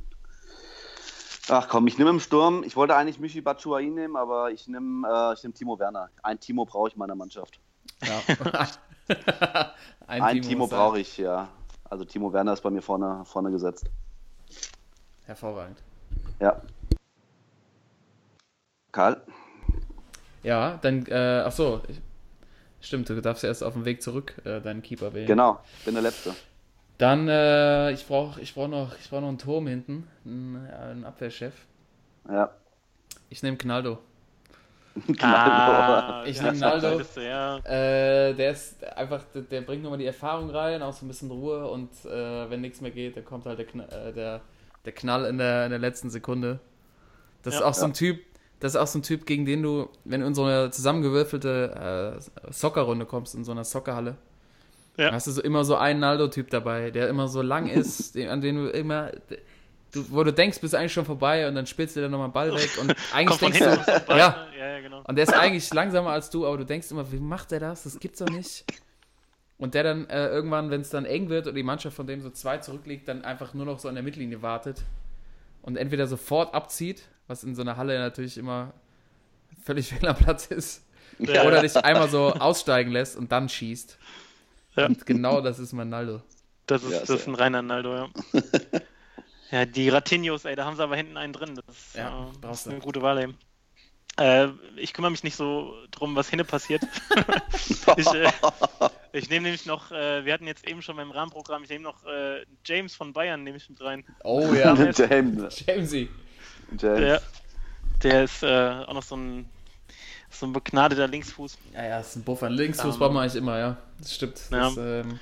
Ach komm, ich nehme im Sturm. Ich wollte eigentlich Michi Batshuayi nehmen, aber ich nehme äh, ich nehm Timo Werner. Ein Timo brauche ich in meiner Mannschaft. Ja. Ein, Timo brauche ich, ja. Also Timo Werner ist bei mir vorne, vorne gesetzt. Hervorragend. Ja. Karl? Ja, dann, äh, ach so, ich, stimmt, du darfst erst auf dem Weg zurück äh, deinen Keeper wählen. Genau, ich bin der Letzte. Dann, äh, ich brauche ich brauch noch, ich brauch noch einen Turm hinten, einen, einen Abwehrchef. Ja. Ich nehme Knaldo. ah, Ich ja, nehm Naldo. Ja, Äh, der ist einfach, der, der bringt nochmal die Erfahrung rein, auch so ein bisschen Ruhe und äh, wenn nichts mehr geht, dann kommt halt der, Kn äh, der, der Knall in der, in der letzten Sekunde. Das ist Ja. auch so ein Typ, das ist auch so ein Typ, gegen den du, wenn du in so eine zusammengewürfelte äh, Soccerrunde kommst, in so einer Soccerhalle, Ja. hast du so immer so einen Naldo-Typ dabei, der immer so lang ist, an den du immer, du, wo du denkst, bist eigentlich schon vorbei und dann spielst du dir nochmal einen Ball weg und eigentlich denkst du, ja, ne? ja, ja, genau. und der ist eigentlich langsamer als du, aber du denkst immer, wie macht der das? Das gibt's doch nicht. Und der dann äh, irgendwann, wenn es dann eng wird und die Mannschaft von dem so zwei zurückliegt, dann einfach nur noch so an der Mittellinie wartet und entweder sofort abzieht, was in so einer Halle natürlich immer völlig fehl am Platz ist, Ja. oder dich einmal so aussteigen lässt und dann schießt. Ja. Und genau das ist Manaldo. Das ist, Ja, das ist ein reiner Naldo, ja. ja, die Ratinhos, ey, da haben sie aber hinten einen drin. Das ist, Ja, äh, das ist eine du. gute Wahl eben. Äh, ich kümmere mich nicht so drum, was hinne passiert. ich äh, ich nehme nämlich noch, äh, wir hatten jetzt eben schon beim Rahmenprogramm, ich nehme noch äh, James von Bayern, nehme ich mit rein. Oh ja, James. Jamesy. James. Der, der ist äh, auch noch so ein, so ein begnadeter Linksfuß. Ja, ja, ist ein Buffer. Linksfuß Ähm, braucht man eigentlich immer, ja. Das stimmt. Ja. Das, ähm,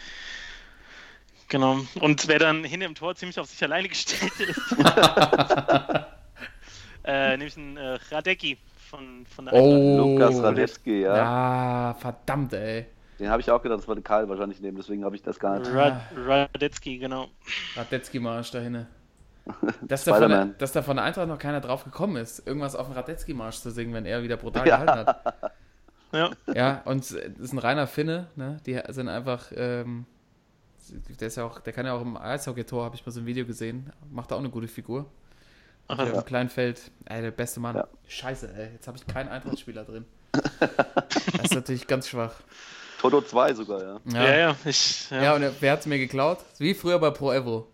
Genau. Und wer dann hinten im Tor ziemlich auf sich alleine gestellt ist, äh, nämlich ein äh, Radecki von, von der Eintracht. oh. Lukas Radetzky, ja. Ja, verdammt, ey. Den habe ich auch gedacht, das wollte Karl wahrscheinlich nehmen, deswegen habe ich das gar nicht. Rad Radetzky, genau. Radetzky-Marsch dahin. Dass da, von dass da von der Eintracht noch keiner drauf gekommen ist, irgendwas auf dem Radetzky-Marsch zu singen, wenn er wieder brutal Ja. gehalten hat. Ja, Ja, und das ist ein reiner Finne, ne? Die sind einfach, ähm, der ist ja auch, der kann ja auch im Eishockey-Tor, habe ich mal so ein Video gesehen, macht da auch eine gute Figur. Ach, Auf ja. dem kleinen Feld, ey, der beste Mann. Ja. Scheiße, ey, jetzt habe ich keinen Eintrachtspieler drin. Das ist natürlich ganz schwach. Toto 2 sogar, ja. ja, ja, ich, ja. Ja, und wer hat's mir geklaut? Wie früher bei Pro Evo.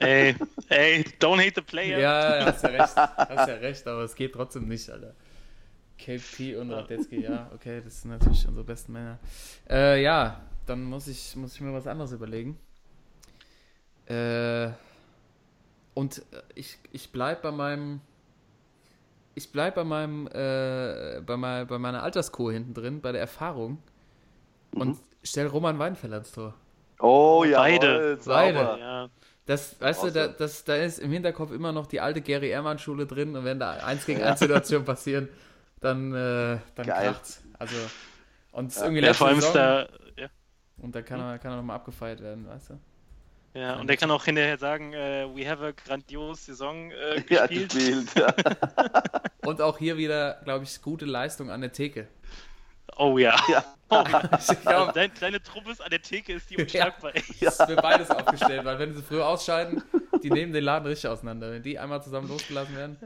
Ey, ey, don't hate the player. Ja, hast ja recht. Hast ja recht, aber es geht trotzdem nicht, Alter. KP und Radetzky, ja, okay, das sind natürlich unsere besten Männer. Äh, ja, dann muss ich, muss ich mir was anderes überlegen. Äh, und äh, ich, ich bleib bei meinem. Ich bleib bei meinem, äh, bei, mein, bei meiner Alterskur hinten drin, bei der Erfahrung. Und stell Roman Weinfeller ins Tor. Oh ja, Beide. Beide. Ja, Das, weißt du, da, das, da ist im Hinterkopf immer noch die alte Gary Ehrmann Schule drin und wenn da eins gegen eins Situationen passieren, dann, äh, dann Geil. kracht's. Also, und es ist Ja. irgendwie ja letzte vor allem ist Saison da, ja, und da kann er, kann er nochmal abgefeiert werden, weißt du? ja, und der kann auch hinterher sagen, äh, we have a grandiose Saison äh, Ja, gespielt. gespielt. Ja. Und auch hier wieder, glaube ich, gute Leistung an der Theke. Oh ja. Ja. Oh, ja. Dein, deine Truppe ist an der Theke, ist die unschlagbar. Das ist für beides aufgestellt, weil wenn sie früh ausscheiden, die nehmen den Laden richtig auseinander. Wenn die einmal zusammen losgelassen werden.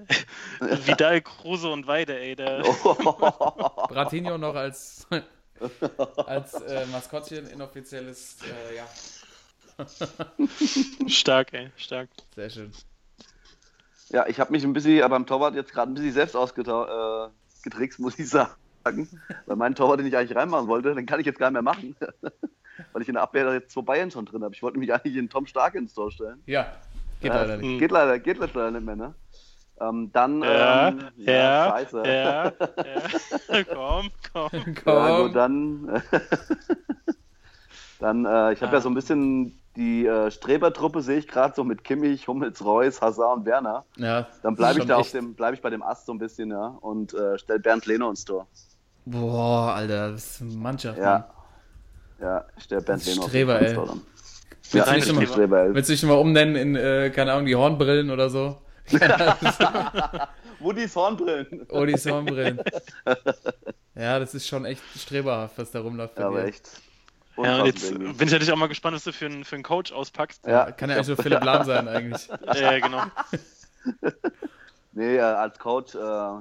Vidal, Kruse und Weide, ey. Da, Bratinho noch als, als äh, Maskottchen inoffizielles, äh, ja, Stark, ey. Stark. sehr schön. Ja, ich habe mich ein bisschen beim Torwart jetzt gerade ein bisschen selbst ausgetrickst, äh, muss ich sagen. Weil mein Torwart, den ich eigentlich reinmachen wollte, den kann ich jetzt gar nicht mehr machen. Weil ich in der Abwehr jetzt zwei Bayern schon drin habe. Ich wollte mich eigentlich in Tom Stark ins Tor stellen. Ja, geht Ja, leider nicht. Geht leider, geht leider nicht mehr, ne? Ähm, dann, Ja, ähm, ja, scheiße. ja, ja. komm, komm. Ja, Komm. gut, dann, dann äh, ich habe Ah. ja so ein bisschen die äh, Strebertruppe, sehe ich gerade so mit Kimmich, Hummels, Reus, Hazard und Werner. Ja, Dann bleibe ich da auf echt- dem, bleibe ich bei dem Ast so ein bisschen, ja, und äh, stell Bernd Leno ins Tor. Boah, Alter, das ist eine Mannschaft. Mann. Ja. Ja, ich Leno auf Streber, ey. dann. Willst du Ja, bin Streber, ey. Willst du dich mal umnennen in, äh, keine Ahnung, die Hornbrillen oder so? Woodys Hornbrillen. Odis Hornbrillen. Ja, das ist schon echt streberhaft, was da rumläuft bei Ja, aber echt. Ja, und jetzt bin ich natürlich auch mal gespannt, was du für einen für einen Coach auspackst. Ja, Kann ja eigentlich nur Philipp Lahm sein, eigentlich. Ja, genau. Nee, äh, als Coach äh,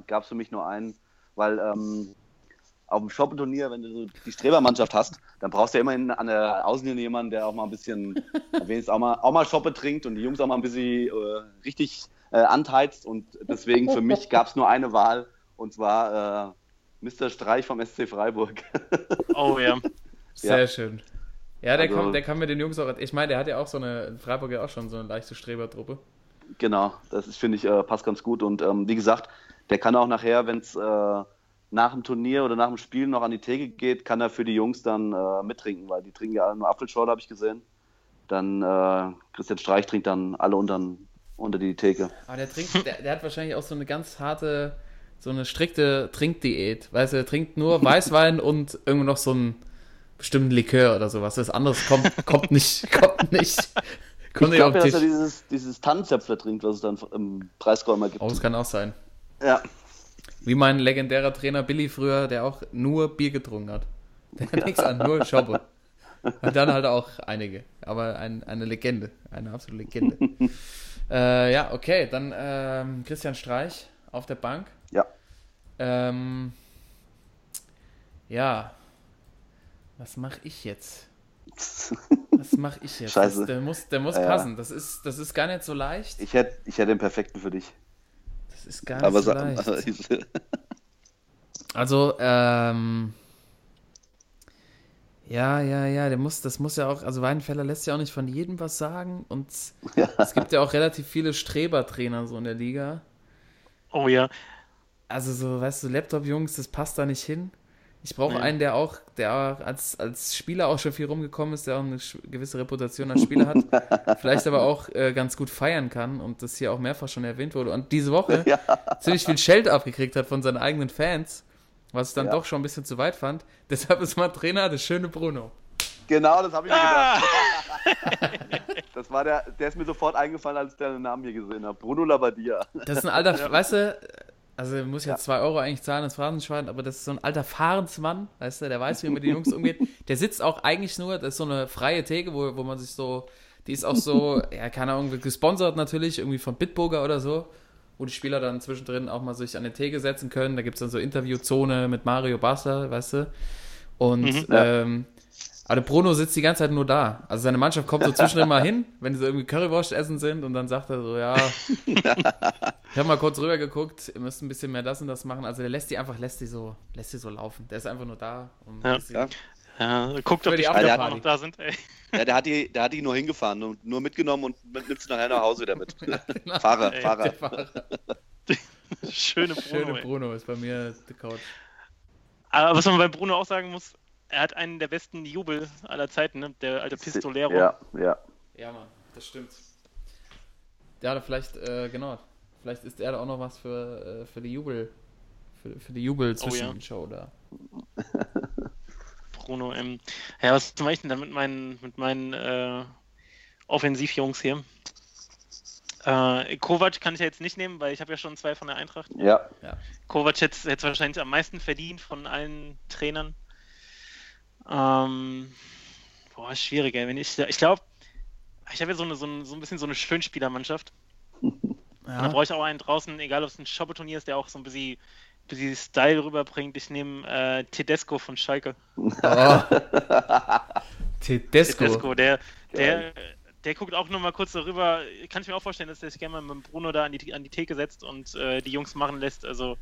gab es für mich nur einen, weil ähm, auf dem Shoppenturnier, wenn du so die Strebermannschaft hast, dann brauchst du ja immerhin an der Außenlinie jemanden, der auch mal ein bisschen, wenigstens auch mal, auch mal Schoppe trinkt und die Jungs auch mal ein bisschen äh, richtig äh, anheizt. Und deswegen für mich gab es nur eine Wahl und zwar äh, Mr. Streich vom SC Freiburg. Oh ja. Sehr Ja. schön. Ja, der, Also- kann, der kann mit den Jungs auch. Ich meine, der hat ja auch so eine. In Freiburg ja auch schon so eine leichte Strebertruppe. Genau, das ist, finde ich, äh, passt ganz gut. Und ähm, wie gesagt, der kann auch nachher, wenn es äh, nach dem Turnier oder nach dem Spiel noch an die Theke geht, kann er für die Jungs dann äh, mittrinken, weil die trinken ja alle nur Apfelschorle, habe ich gesehen. Dann äh, Christian Streich trinkt dann alle unter, unter die Theke. Aber der trinkt, der, der hat wahrscheinlich auch so eine ganz harte, so eine strikte Trinkdiät. Weißt du, der trinkt nur Weißwein und irgendwo noch so einen bestimmten Likör oder sowas. Das anderes kommt, kommt nicht, kommt nicht. Kommt Ich glaube ja, dass er dieses, dieses Tannenzäpfler trinkt, was es dann im Preisräumer gibt. Oh, das kann auch sein. Ja, Wie mein legendärer Trainer Billy früher, der auch nur Bier getrunken hat. Der hat nichts an, nur Schoppe. Und dann halt auch einige. Aber ein, eine Legende. Eine absolute Legende. äh, ja, okay. Dann ähm, Christian Streich auf der Bank. ja. Ähm, ja. Was mache ich jetzt? Was mache ich jetzt? Scheiße. Das, der muss, der muss Ja. passen. Das ist, das ist gar nicht so leicht. Ich hätte ich hätt den perfekten für dich. Ist gar nicht Aber so leicht. Also, ähm. Ja, ja, ja, der muss, das muss ja auch, also Weidenfeller lässt ja auch nicht von jedem was sagen und Ja. es gibt ja auch relativ viele Strebertrainer so in der Liga. Oh ja. Also so, weißt du, Laptop-Jungs, das passt da nicht hin. Ich brauche Nee. einen, der auch, der als, als Spieler auch schon viel rumgekommen ist, der auch eine gewisse Reputation als Spieler hat, vielleicht aber auch äh, ganz gut feiern kann und das hier auch mehrfach schon erwähnt wurde und diese Woche Ja. ziemlich viel Scheld abgekriegt hat von seinen eigenen Fans, was ich dann Ja. doch schon ein bisschen zu weit fand. Deshalb ist mein Trainer der schöne Bruno. Genau, das habe ich mir Ah! gedacht. Das war der, der ist mir sofort eingefallen, als ich deinen Namen hier gesehen habe. Bruno Labbadia. Das ist ein alter, weißt du, also er muss ja 2 Euro eigentlich zahlen, das Phrasenschwein, aber das ist so ein alter Fahrensmann, weißt du, der weiß, wie er mit den Jungs umgeht. Der sitzt auch eigentlich nur, das ist so eine freie Theke, wo, wo man sich so, die ist auch so, ja, keine Ahnung, gesponsert natürlich, irgendwie von Bitburger oder so, wo die Spieler dann zwischendrin auch mal sich an die Theke setzen können. Da gibt es dann so Interviewzone mit Mario Basler, weißt du. Und Mhm. Ja. ähm, aber der Bruno sitzt die ganze Zeit nur da. Also seine Mannschaft kommt so zwischendrin mal hin, wenn sie so irgendwie Currywurst essen sind und dann sagt er so, ja, ich habe mal kurz rüber geguckt, ihr müsst ein bisschen mehr das und das machen. Also der lässt die einfach, lässt die so, lässt die so laufen. Der ist einfach nur da. Und Ja. die- Ja. Ja, guckt, ob die die Spieler noch da sind, ey. Ja, der hat die, der hat die nur hingefahren und nur mitgenommen und nimmt sie nachher nach Hause wieder mit. Genau. Fahrer, Ey, Fahrer. Fahrer. Schöne Bruno, Schöne ey. Bruno ist bei mir der Coach. Aber was man bei Bruno auch sagen muss, er hat einen der besten Jubel aller Zeiten, ne? der alte Pistolero. Ja, ja. Ja, Mann, das stimmt. Ja, vielleicht, äh, genau. Vielleicht ist er da auch noch was für, äh, für die Jubel, für, für die Jubel-Zwischenshow da. Bruno. Ähm, ja, was mache ich denn da mit meinen, mit meinen äh, Offensivjungs hier? Äh, Kovac kann ich ja jetzt nicht nehmen, weil ich habe ja schon zwei von der Eintracht. Ja. Kovac hätte es wahrscheinlich am meisten verdient von allen Trainern. Ähm, boah, schwierig, ey. Wenn ich ich glaube, ich habe ja so, eine, so, ein, so ein bisschen so eine Schönspielermannschaft. Und da Ja. brauche ich auch einen draußen, egal ob es ein Shopper-Turnier ist, der auch so ein bisschen, bisschen Style rüberbringt. Ich nehme äh, Tedesco von Schalke. Oh. Tedesco. Tedesco, der, Geil. Der, guckt auch nur mal kurz darüber. Kann ich mir auch vorstellen, dass der sich gerne mal mit dem Bruno da an die, an die Theke setzt und äh, die Jungs machen lässt. Also,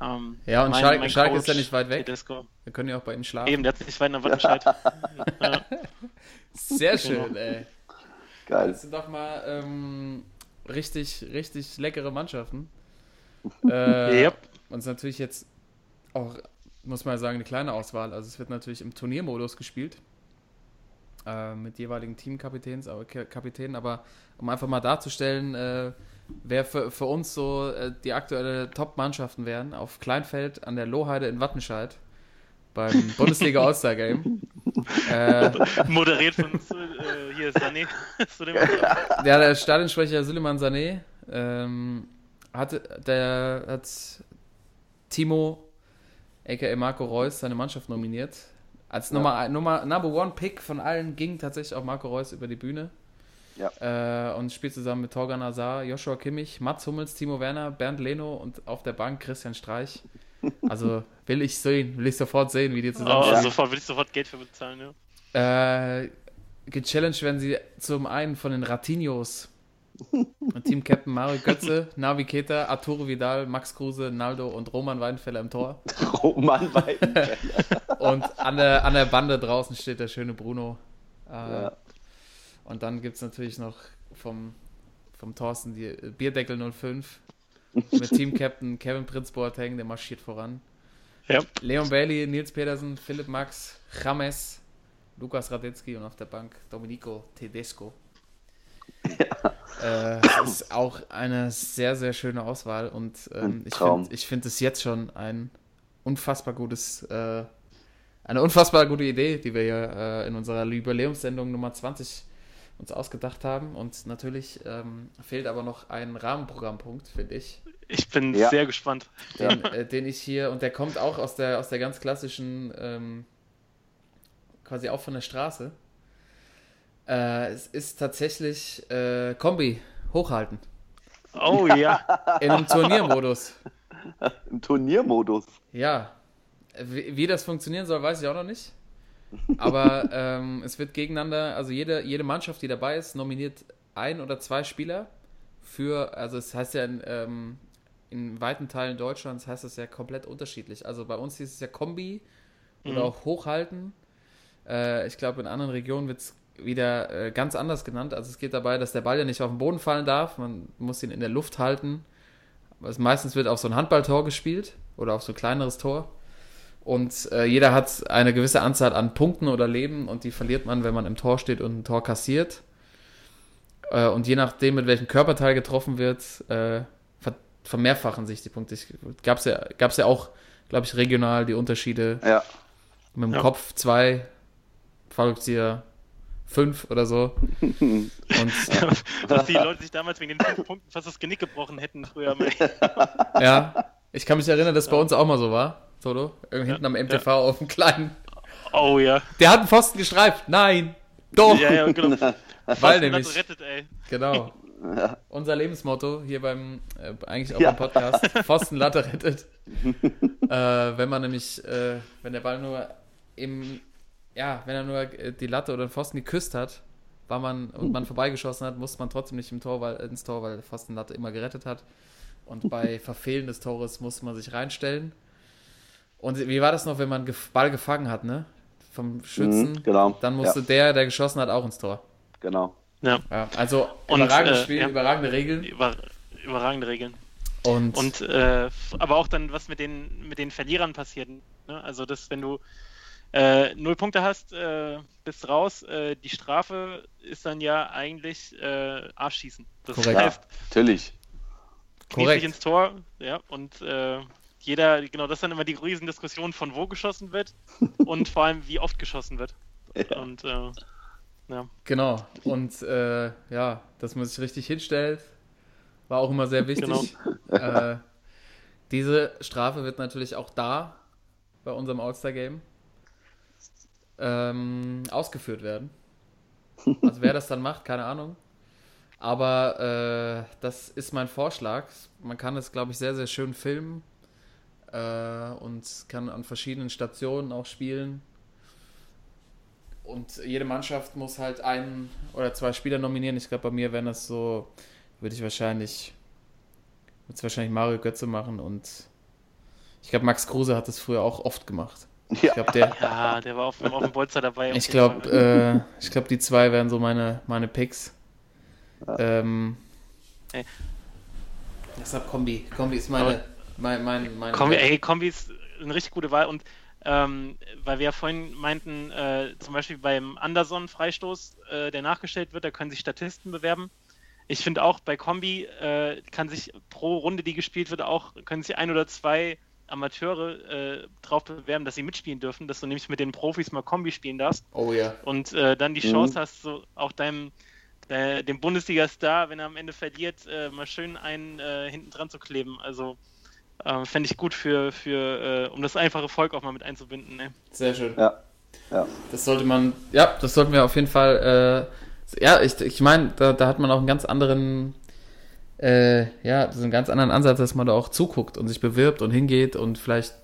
ähm, Ja, und mein- Schalke, mein Schalke ist ja nicht weit weg. Tedesco. Wir können ja auch bei ihm schlafen. Eben, der hat sich weit nach Wattenscheid. ja. Sehr schön, ey. Geil. Das sind doch mal ähm, richtig, richtig leckere Mannschaften. Äh, Yep. Und es ist natürlich jetzt auch, muss man sagen, eine kleine Auswahl. Also es wird natürlich im Turniermodus gespielt. Äh, mit jeweiligen Teamkapitäns, aber Kapitänen, aber um einfach mal darzustellen, äh, wer für, für uns so äh, die aktuelle Top-Mannschaften wären, auf Kleinfeld an der Lohheide in Wattenscheid beim Bundesliga All-Star Game. äh, Moderiert von äh, hier Sané. Ja, der Stadionsprecher Suleiman Sané ähm, hat, der hat Timo, aka Marco Reus, seine Mannschaft nominiert. Als Nummer, Nummer Number One Pick von allen ging tatsächlich auch Marco Reus über die Bühne. Äh, und spielt zusammen mit Torgan Azar, Joshua Kimmich, Mats Hummels, Timo Werner, Bernd Leno und auf der Bank Christian Streich. Also will ich sehen, will ich sofort sehen, wie die zusammen Oh, Ja. sofort will ich sofort Geld für bezahlen, ja. äh, gechallenged werden sie zum einen von den Ratinos. Team-Captain Mario Götze, Navi Keita, Arturo Vidal, Max Kruse, Naldo und Roman Weidenfeller im Tor. Roman Weidenfeller. Und an der, an der Bande draußen steht der schöne Bruno. Äh, Ja. Und dann gibt es natürlich noch vom, vom Thorsten die Bierdeckel 05 mit Team-Captain Kevin Prinz Boateng, der marschiert voran. Ja. Leon Bailey, Nils Pedersen, Philipp Max, James, Lukas Radetzky und auf der Bank Domenico Tedesco. Äh, ist auch eine sehr, sehr schöne Auswahl und ähm, ich finde ich find es jetzt schon ein unfassbar gutes, äh, eine unfassbar gute Idee, die wir hier äh, in unserer Jubiläumssendung Nummer 20 uns ausgedacht haben. Und natürlich ähm, fehlt aber noch ein Rahmenprogrammpunkt, finde ich Ich bin Ja. sehr gespannt. den, äh, den ich hier, und der kommt auch aus der, aus der ganz klassischen, ähm, quasi auch von der Straße. Äh, es ist tatsächlich äh, Kombi, hochhalten. Oh ja. In einem Turniermodus. Im Turniermodus. Ja. Wie, wie das funktionieren soll, weiß ich auch noch nicht. Aber ähm, es wird gegeneinander, also jede, jede Mannschaft, die dabei ist, nominiert ein oder zwei Spieler für, also es heißt ja in, ähm, in weiten Teilen Deutschlands heißt das ja komplett unterschiedlich. Also bei uns hieß es ja Kombi oder Mhm. auch Hochhalten. Äh, ich glaube, in anderen Regionen wird es wieder äh, ganz anders genannt. Also es geht dabei, dass der Ball ja nicht auf den Boden fallen darf. Man muss ihn in der Luft halten. Also meistens wird auf so ein Handballtor gespielt oder auf so ein kleineres Tor. Und äh, jeder hat eine gewisse Anzahl an Punkten oder Leben und die verliert man, wenn man im Tor steht und ein Tor kassiert. Äh, und je nachdem, mit welchem Körperteil getroffen wird, äh, ver vermehrfachen sich die Punkte. Gab es ja, gab's ja auch, glaube ich, regional die Unterschiede. Ja. Mit dem Ja. Kopf zwei, Fallrückzieher fünf oder so. Und Was die Leute sich damals wegen den fünf Punkten fast das Genick gebrochen hätten früher. Mal. ja, ich kann mich erinnern, dass es bei uns auch mal so war. Toto, hinten am MTV auf dem kleinen. Oh ja. Der hat einen Pfosten gestreift. Nein! Doch! Ja, ja, genau. Weil nämlich. rettet, ey. Genau. Ja. Unser Lebensmotto hier beim, äh, eigentlich auch Ja. beim Podcast, Pfosten Latte rettet. äh, wenn man nämlich, äh, wenn der Ball nur im, ja, wenn er nur äh, die Latte oder den Pfosten geküsst hat, war man und man vorbeigeschossen hat, musste man trotzdem nicht im Tor, weil, ins Tor, weil der Pfosten Latte immer gerettet hat. Und bei Verfehlen des Tores musste man sich reinstellen. Und wie war das noch, wenn man gef Ball gefangen hat, ne? Vom Schützen. Mhm, genau. Dann musste Ja. der, der geschossen hat, auch ins Tor. Genau. Ja, Ja, also Und, überragendes äh, Spiel, ja. überragende Regeln. über, überragende Regeln. Und, Und äh, aber auch dann, was mit den, mit den Verlierern passiert. Ne? Also, dass wenn du äh, null Punkte hast, äh, bist raus, äh, die Strafe ist dann ja eigentlich äh, Arschschießen. Das Korrekt. Ja, heißt, natürlich. kniet Korrekt. sich ins Tor, ja, und äh, jeder, genau, das ist dann immer die Riesendiskussion von wo geschossen wird und vor allem wie oft geschossen wird. Ja. Und äh, Ja. Genau. Und äh, ja, dass man sich richtig hinstellt, war auch immer sehr wichtig. Äh, diese Strafe wird natürlich auch da bei unserem All-Star-Game ähm, ausgeführt werden. Also wer das dann macht, keine Ahnung. Aber äh, das ist mein Vorschlag. Man kann es, glaube ich, sehr, sehr schön filmen äh, und kann an verschiedenen Stationen auch spielen. Und jede Mannschaft muss halt einen oder zwei Spieler nominieren. Ich glaube, bei mir wären das so, würde ich wahrscheinlich, würde es wahrscheinlich Mario Götze machen und ich glaube, Max Kruse hat das früher auch oft gemacht. Ich Ja. glaube, der, Ja, der war auf, dem- auf dem Bolzer dabei. ich glaube, äh, ich glaube, die zwei wären so meine, meine Picks. Ähm, Ey. deshalb Kombi. Kombi ist meine, mein, mein, mein Kombi, ey, Kombi ist eine richtig gute Wahl und ähm, weil wir ja vorhin meinten, äh, zum Beispiel beim Anderson-Freistoß, äh, der nachgestellt wird, da können sich Statisten bewerben. Ich finde auch bei Kombi äh, kann sich pro Runde, die gespielt wird, auch können sich ein oder zwei Amateure äh, drauf bewerben, dass sie mitspielen dürfen, dass du nämlich mit den Profis mal Kombi spielen darfst Oh ja. und äh, dann die Mhm. Chance hast, so auch deinem äh, dem Bundesliga-Star, wenn er am Ende verliert, äh, mal schön einen äh, hinten dran zu kleben. Also äh, fände ich gut für, für äh, um das einfache Volk auch mal mit einzubinden. Ne? Sehr schön. Ja. Ja. Das sollte man, ja, das sollten wir auf jeden Fall, äh, ja, ich, ich meine, da, da hat man auch einen ganz anderen, äh, ja, so einen ganz anderen Ansatz, dass man da auch zuguckt und sich bewirbt und hingeht und vielleicht,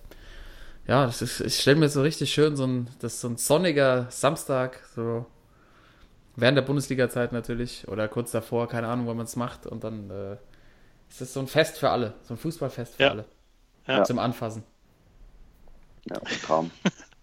ja, das ist, ich stelle mir so richtig schön so ein, das ist so ein sonniger Samstag, so während der Bundesliga-Zeit natürlich oder kurz davor, keine Ahnung, wann man es macht und dann äh, ist es so ein Fest für alle, so ein Fußballfest für Ja. alle. Ja. Zum Anfassen. Ja, Traum.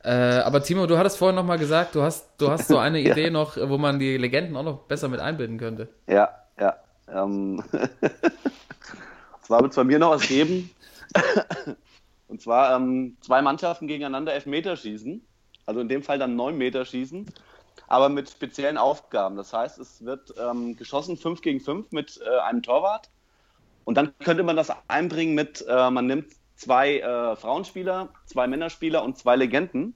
Äh, aber Timo, du hattest vorhin noch mal gesagt, du hast, du hast so eine Idee noch, wo man die Legenden auch noch besser mit einbinden könnte. Ja, ja. Ähm, es bei mir noch was geben. Und zwar ähm, zwei Mannschaften gegeneinander Elfmeter schießen. Also in dem Fall dann neun Meter schießen. Aber mit speziellen Aufgaben. Das heißt, es wird ähm, geschossen 5 gegen 5 mit äh, einem Torwart. Und dann könnte man das einbringen mit, äh, man nimmt zwei äh, Frauenspieler, zwei Männerspieler und zwei Legenden.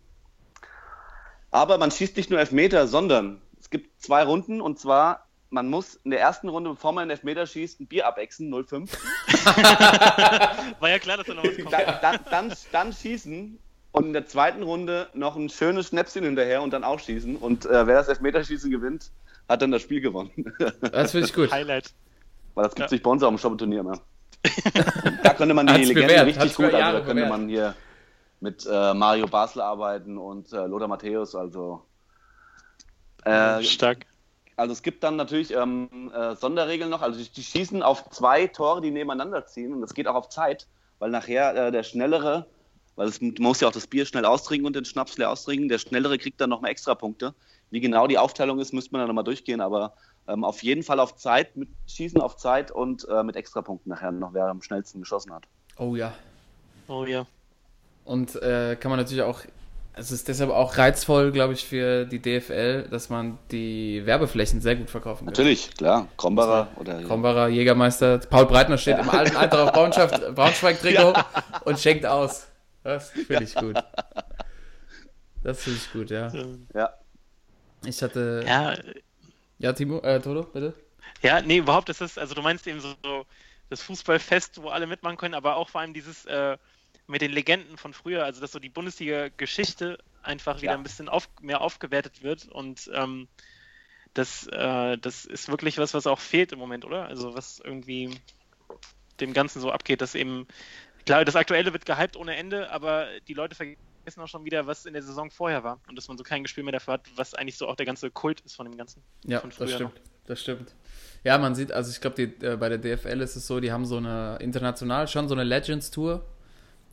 Aber man schießt nicht nur Elfmeter, sondern es gibt zwei Runden und zwar, man muss in der ersten Runde, bevor man einen Elfmeter schießt, ein Bier abexen, 0,5. War ja klar, dass da noch was kommt. Dann, dann, dann, dann schießen und in der zweiten Runde noch ein schönes Schnäpschen hinterher und dann auch schießen. Und äh, wer das Elfmeterschießen gewinnt, hat dann das Spiel gewonnen. Das finde ich gut. Highlight. Weil das gibt es Ja. nicht bei uns am Shoppeturnier mehr. da könnte man die Hat's Legenden bewährt, richtig hat's gut, also da könnte bewährt. man hier mit äh, Mario Basler arbeiten und äh, Lothar Matthäus, also äh, Stark. Also es gibt dann natürlich ähm, äh, Sonderregeln noch. Also die, die schießen auf zwei Tore, die nebeneinander ziehen. Und das geht auch auf Zeit, weil nachher äh, der Schnellere, weil es, man muss ja auch das Bier schnell austrinken und den Schnaps leer austrinken, der Schnellere kriegt dann nochmal extra Punkte. Wie genau die Aufteilung ist, müsste man dann nochmal durchgehen. Aber ähm, auf jeden Fall auf Zeit, mit Schießen auf Zeit und äh, mit Extrapunkten nachher noch, wer am schnellsten geschossen hat. Oh ja. Oh ja. Und äh, kann man natürlich auch, es ist deshalb auch reizvoll, glaube ich, für die DFL, dass man die Werbeflächen sehr gut verkaufen kann. Natürlich, klar. Krombacher oder Krombacher, Jägermeister, Paul Breitner steht im alten Eintracht Braunschweig- Braunschweig-Trikot und schenkt aus. Das finde ich gut. Das finde ich gut, ja. Ja. Ich hatte. Ja, Ja, Timo, äh, Toto, bitte? ja, nee, überhaupt ist es, also du meinst eben so, so das Fußballfest, wo alle mitmachen können, aber auch vor allem dieses äh, mit den Legenden von früher, also dass so die Bundesliga-Geschichte einfach wieder Ja. ein bisschen auf, mehr aufgewertet wird und ähm, das, äh, das ist wirklich was, was auch fehlt im Moment, oder? Also was irgendwie dem Ganzen so abgeht, dass eben, klar, das Aktuelle wird gehypt ohne Ende, aber die Leute vergessen auch schon wieder, was in der Saison vorher war und dass man so kein Gespür mehr dafür hat, was eigentlich so auch der ganze Kult ist von dem Ganzen. Ja, das stimmt. Das stimmt. Ja, man sieht, also ich glaube, äh, bei der DFL ist es so, die haben so eine international schon so eine Legends-Tour.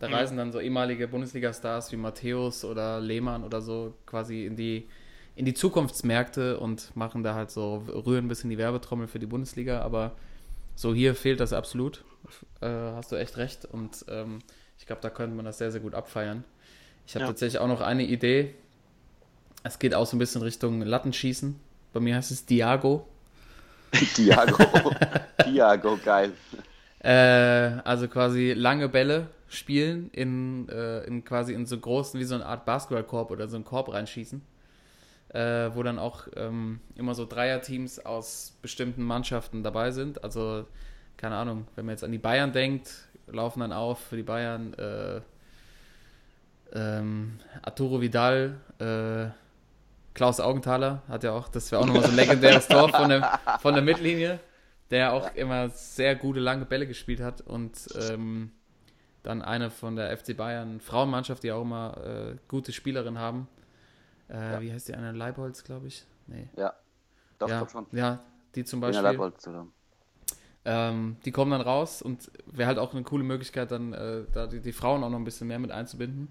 Da Mhm. reisen dann so ehemalige Bundesliga-Stars wie Matthäus oder Lehmann oder so quasi in die, in die Zukunftsmärkte und machen da halt so, rühren ein bisschen die Werbetrommel für die Bundesliga, aber so hier fehlt das absolut. Äh, hast du echt recht. Und ähm, ich glaube, da könnte man das sehr, sehr gut abfeiern. Ich habe Ja. tatsächlich auch noch eine Idee. Es geht auch so ein bisschen Richtung Lattenschießen. Bei mir heißt es Diago. Diago. Diago, geil. Äh, also quasi lange Bälle spielen in, äh, in quasi in so großen, wie so eine Art Basketballkorb oder so einen Korb reinschießen. äh, wo dann auch ähm, immer so Dreierteams aus bestimmten Mannschaften dabei sind. Also, keine Ahnung, wenn man jetzt an die Bayern denkt, laufen dann auf für die Bayern äh, ähm, Arturo Vidal, äh, Klaus Augenthaler hat ja auch, das wäre auch nochmal so ein legendäres Tor von der, von der Mittellinie, der auch immer sehr gute lange Bälle gespielt hat und ähm, dann eine von der FC Bayern Frauenmannschaft, die auch immer äh, gute Spielerinnen haben. Äh, Ja. Wie heißt die eine? Leibholz, glaube ich. Nee. Ja. Doch, ja, doch schon. ja, die zum Beispiel. Leibold zusammen. Ähm, die kommen dann raus und wäre halt auch eine coole Möglichkeit, dann äh, da die, die Frauen auch noch ein bisschen mehr mit einzubinden.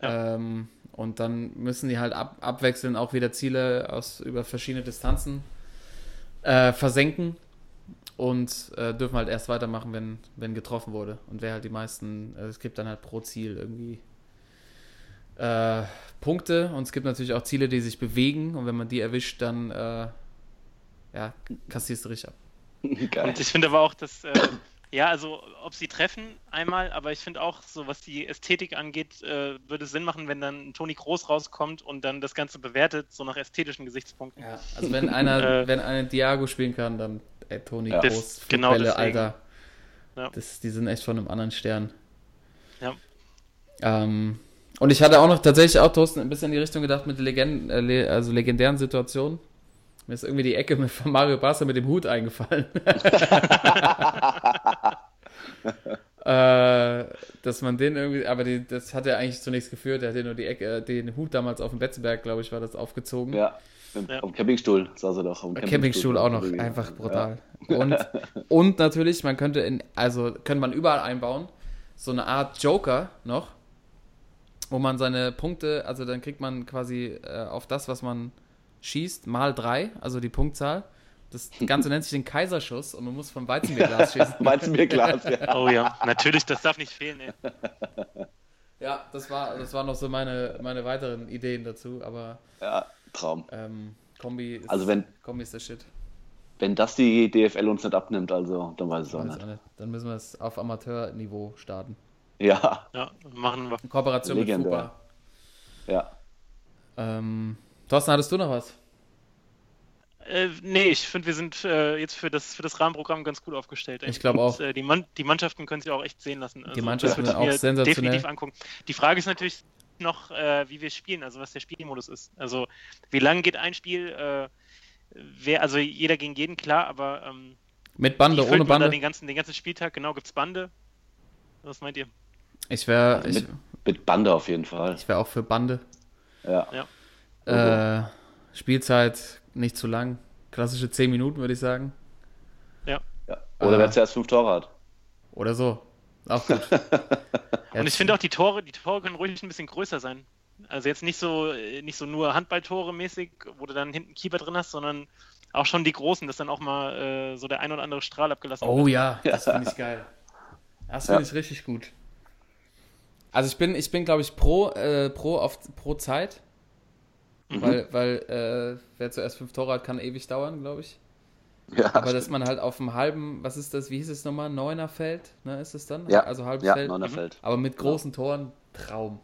Ähm, und dann müssen die halt ab, abwechselnd auch wieder Ziele aus über verschiedene Distanzen äh, versenken und äh, dürfen halt erst weitermachen, wenn, wenn getroffen wurde. Und wer halt die meisten, äh, es gibt dann halt pro Ziel irgendwie äh, Punkte und es gibt natürlich auch Ziele, die sich bewegen und wenn man die erwischt, dann äh, ja, kassierst du richtig ab. Geil. Und ich finde aber auch, dass, äh, ja, also ob sie treffen einmal, aber ich finde auch, so was die Ästhetik angeht, äh, würde es Sinn machen, wenn dann Toni Groß rauskommt und dann das Ganze bewertet, so nach ästhetischen Gesichtspunkten. Ja, also wenn einer, Äh, wenn einer Diago spielen kann, dann ey, Toni Ja. Groß, Das- genau. Alter. Ja. Das, die sind echt von einem anderen Stern. Ja. Ähm, und ich hatte auch noch tatsächlich auch, Thorsten, ein bisschen in die Richtung gedacht mit Legenden, äh, also legendären Situationen. Mir ist irgendwie die Ecke mit, von Mario Basler mit dem Hut eingefallen. äh, dass man den irgendwie, aber die, das hat er eigentlich zunächst geführt. Er hat ja nur die Ecke, äh, den Hut damals auf dem Betzenberg, glaube ich, war das aufgezogen. Ja. Ja. Am Campingstuhl saß er doch. Am Campingstuhl auch noch, Ja. einfach brutal. Und, und natürlich, man könnte in, also könnte man überall einbauen, so eine Art Joker noch, wo man seine Punkte, also dann kriegt man quasi äh, auf das, was man schießt, mal drei, also die Punktzahl. Das Ganze nennt sich den Kaiserschuss und man muss vom Weizenbierglas schießen. Weizenbierglas, ja. Oh ja, natürlich, das darf nicht fehlen, ey. Ja, das war, das waren noch so meine, meine weiteren Ideen dazu, aber Ja, Traum. ähm, Kombi ist, Also wenn- Kombi ist der Shit. Wenn das die DFL uns nicht abnimmt, also, dann weiß ich es auch nicht. Dann müssen wir es auf Amateurniveau starten. Ja, Ja, machen wir. In Kooperation Legendär. mit FUPA. ja. Ähm, Thorsten, hattest du noch was? Äh, nee, ich finde, wir sind äh, jetzt für das, für das Rahmenprogramm ganz gut aufgestellt. ey. Ich glaube auch. Und, äh, die, Mann, die Mannschaften können sich auch echt sehen lassen. Also, Die Mannschaften das auch sensationell. definitiv angucken. Die Frage ist natürlich noch, äh, wie wir spielen, also was der Spielmodus ist. Also wie lang geht ein Spiel? Äh, wer, also jeder gegen jeden, klar, aber ähm, Mit Bande, ohne man Bande? den ganzen, den ganzen Spieltag? Genau, gibt's Bande? Was meint ihr? Ich wäre Also ich, mit, mit Bande auf jeden Fall. ich wär auch für Bande. Ja. Äh, Spielzeit nicht zu lang. Klassische 10 Minuten, würde ich sagen. ja. Oder Ah. wer zuerst fünf Tore hat. Oder so. Auch gut. Und ich finde auch, die Tore, die Tore können ruhig ein bisschen größer sein. Also jetzt nicht so, äh, nicht so nur Handballtore mäßig, wo du dann hinten Keeper drin hast, sondern auch schon die großen, dass dann auch mal äh, so der ein oder andere Strahl abgelassen Oh wird. ja, das finde ich geil. Das finde Ja. ich richtig gut. Also ich bin, ich bin glaube ich, pro, äh, pro, auf, pro Zeit. Mhm. Weil, weil äh, wer zuerst fünf Tore hat, kann ewig dauern, glaube ich. Ja, Aber dass man halt auf dem halben, was ist das, wie hieß es nochmal? Neuner Feld, ne, ist es dann? ja. Also halbes ja, Feld. Neunerfeld. Aber mit großen Toren, Traum.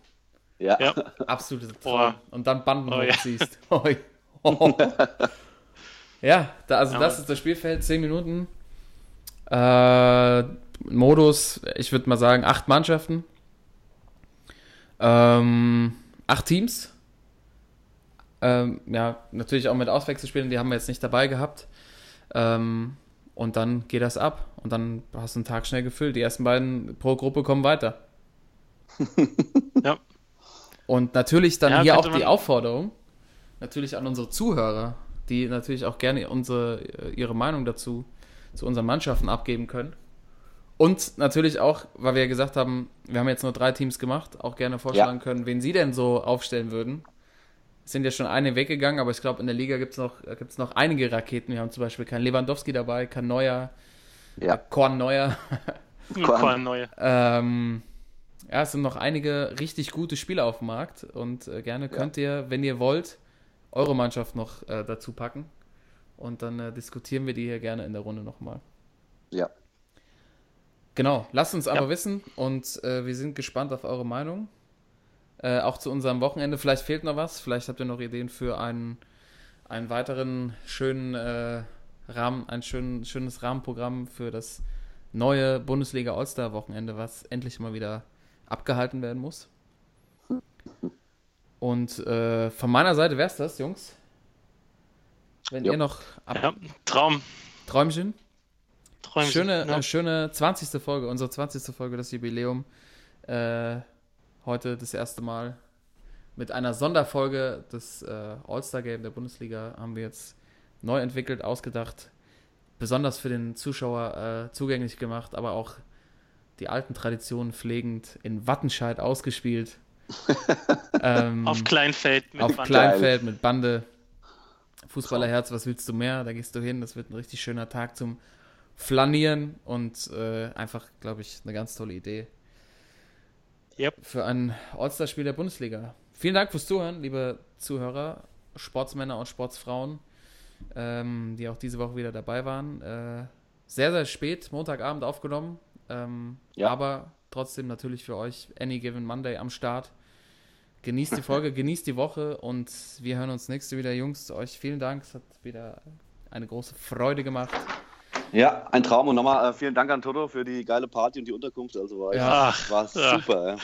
Ja. Ja. Absolutes Traum. Boah. Und dann Banden Oh, ja. hochziehst. Oi. Oh. ja, da, also Ja, das ist das Spielfeld, 10 Minuten. Äh, Modus, ich würde mal sagen, acht Mannschaften. Ähm, acht Teams. Ähm, ja, natürlich auch mit Auswechselspielern, die haben wir jetzt nicht dabei gehabt. Ähm, und dann geht das ab. Und dann hast du einen Tag schnell gefüllt. Die ersten beiden pro Gruppe kommen weiter. Ja. Und natürlich dann Ja, hier auch die Aufforderung, natürlich an unsere Zuhörer, die natürlich auch gerne unsere, ihre Meinung dazu zu unseren Mannschaften abgeben können. Und natürlich auch, weil wir ja gesagt haben, wir haben jetzt nur drei Teams gemacht, auch gerne vorschlagen können, wen sie denn so aufstellen würden. Es sind ja schon eine weggegangen, aber ich glaube, in der Liga gibt es noch, gibt's noch einige Raketen. Wir haben zum Beispiel keinen Lewandowski dabei, kein Neuer, Ja. äh, Korn Neuer. Korn neue. Ähm, ja, es sind noch einige richtig gute Spieler auf dem Markt und äh, gerne könnt ihr, wenn ihr wollt, eure Mannschaft noch äh, dazu packen. Und dann äh, diskutieren wir die hier gerne in der Runde nochmal. Ja. Genau, lasst uns aber Ja. wissen und äh, wir sind gespannt auf eure Meinung. Äh, auch zu unserem Wochenende. Vielleicht fehlt noch was. Vielleicht habt ihr noch Ideen für einen, einen weiteren schönen äh, Rahmen, ein schön, schönes Rahmenprogramm für das neue Bundesliga All-Star-Wochenende, was endlich mal wieder abgehalten werden muss. Und äh, von meiner Seite wäre es das, Jungs. Wenn Ja. ihr noch ab Ja, Traum. Träumchen. Träumchen. Schöne, ja. äh, schöne 20. Folge, unsere 20. Folge, das Jubiläum. Äh, heute das erste Mal mit einer Sonderfolge des äh, All-Star-Game der Bundesliga haben wir jetzt neu entwickelt, ausgedacht, besonders für den Zuschauer äh, zugänglich gemacht, aber auch die alten Traditionen pflegend in Wattenscheid ausgespielt. ähm, Auf Kleinfeld mit auf Band. Kleinfeld mit Bande. Fußballerherz, was willst du mehr? Da gehst du hin. Das wird ein richtig schöner Tag zum Flanieren und äh, einfach, glaube ich, eine ganz tolle Idee Yep. für ein All-Star-Spiel der Bundesliga. Vielen Dank fürs Zuhören, liebe Zuhörer, Sportsmänner und Sportsfrauen, ähm, die auch diese Woche wieder dabei waren. Äh, sehr, sehr spät, Montagabend aufgenommen, ähm, Ja. aber trotzdem natürlich für euch Any Given Monday am Start. Genießt die Folge, genießt die Woche und wir hören uns nächste wieder, Jungs. Euch vielen Dank, es hat wieder eine große Freude gemacht. Ja, ein Traum. Und nochmal äh, vielen Dank an Toto für die geile Party und die Unterkunft. Also war, Ja. echt, war Ja. super. Ja.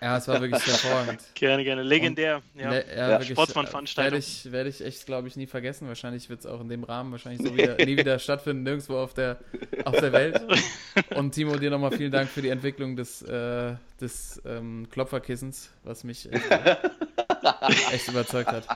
Ja, es war wirklich hervorragend. Gerne, gerne. Legendär. Ja. Le- ja, Ja, Sportsmann-Veranstaltung. Werde ich, werde ich echt, glaube ich, nie vergessen. Wahrscheinlich wird es auch in dem Rahmen wahrscheinlich so wieder, nie wieder stattfinden, nirgendwo auf der, auf der Welt. Und Timo, dir nochmal vielen Dank für die Entwicklung des, äh, des ähm, Klopferkissens, was mich echt, echt überzeugt hat.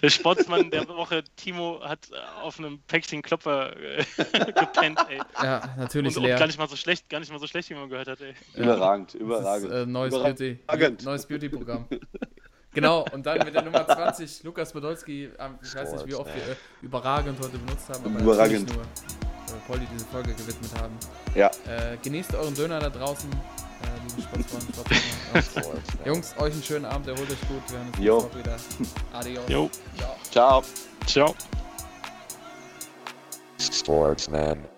Der Sportsmann der Woche, Timo, hat äh, auf einem Päckchen Klopfer äh, gepennt, ey. Ja, natürlich Und, und gar leer. nicht mal so schlecht, gar nicht mal so schlecht, wie man gehört hat, ey. Überragend, Das ist, überragend. äh, neues Überragend. Beauty, neues Beauty-Programm. Genau, und dann mit der Nummer 20, Lukas Podolski, ähm, ich weiß nicht, wie oft wir äh, überragend heute benutzt haben, aber Überragend. natürlich nur, äh, Polly diese Folge gewidmet haben. Ja. Äh, genießt euren Döner da draußen, äh. Jungs, euch einen schönen Abend, erholt euch gut, wir hören uns Jo. wieder. Adios. Jo. Ciao. Ciao. Ciao. Sportsman.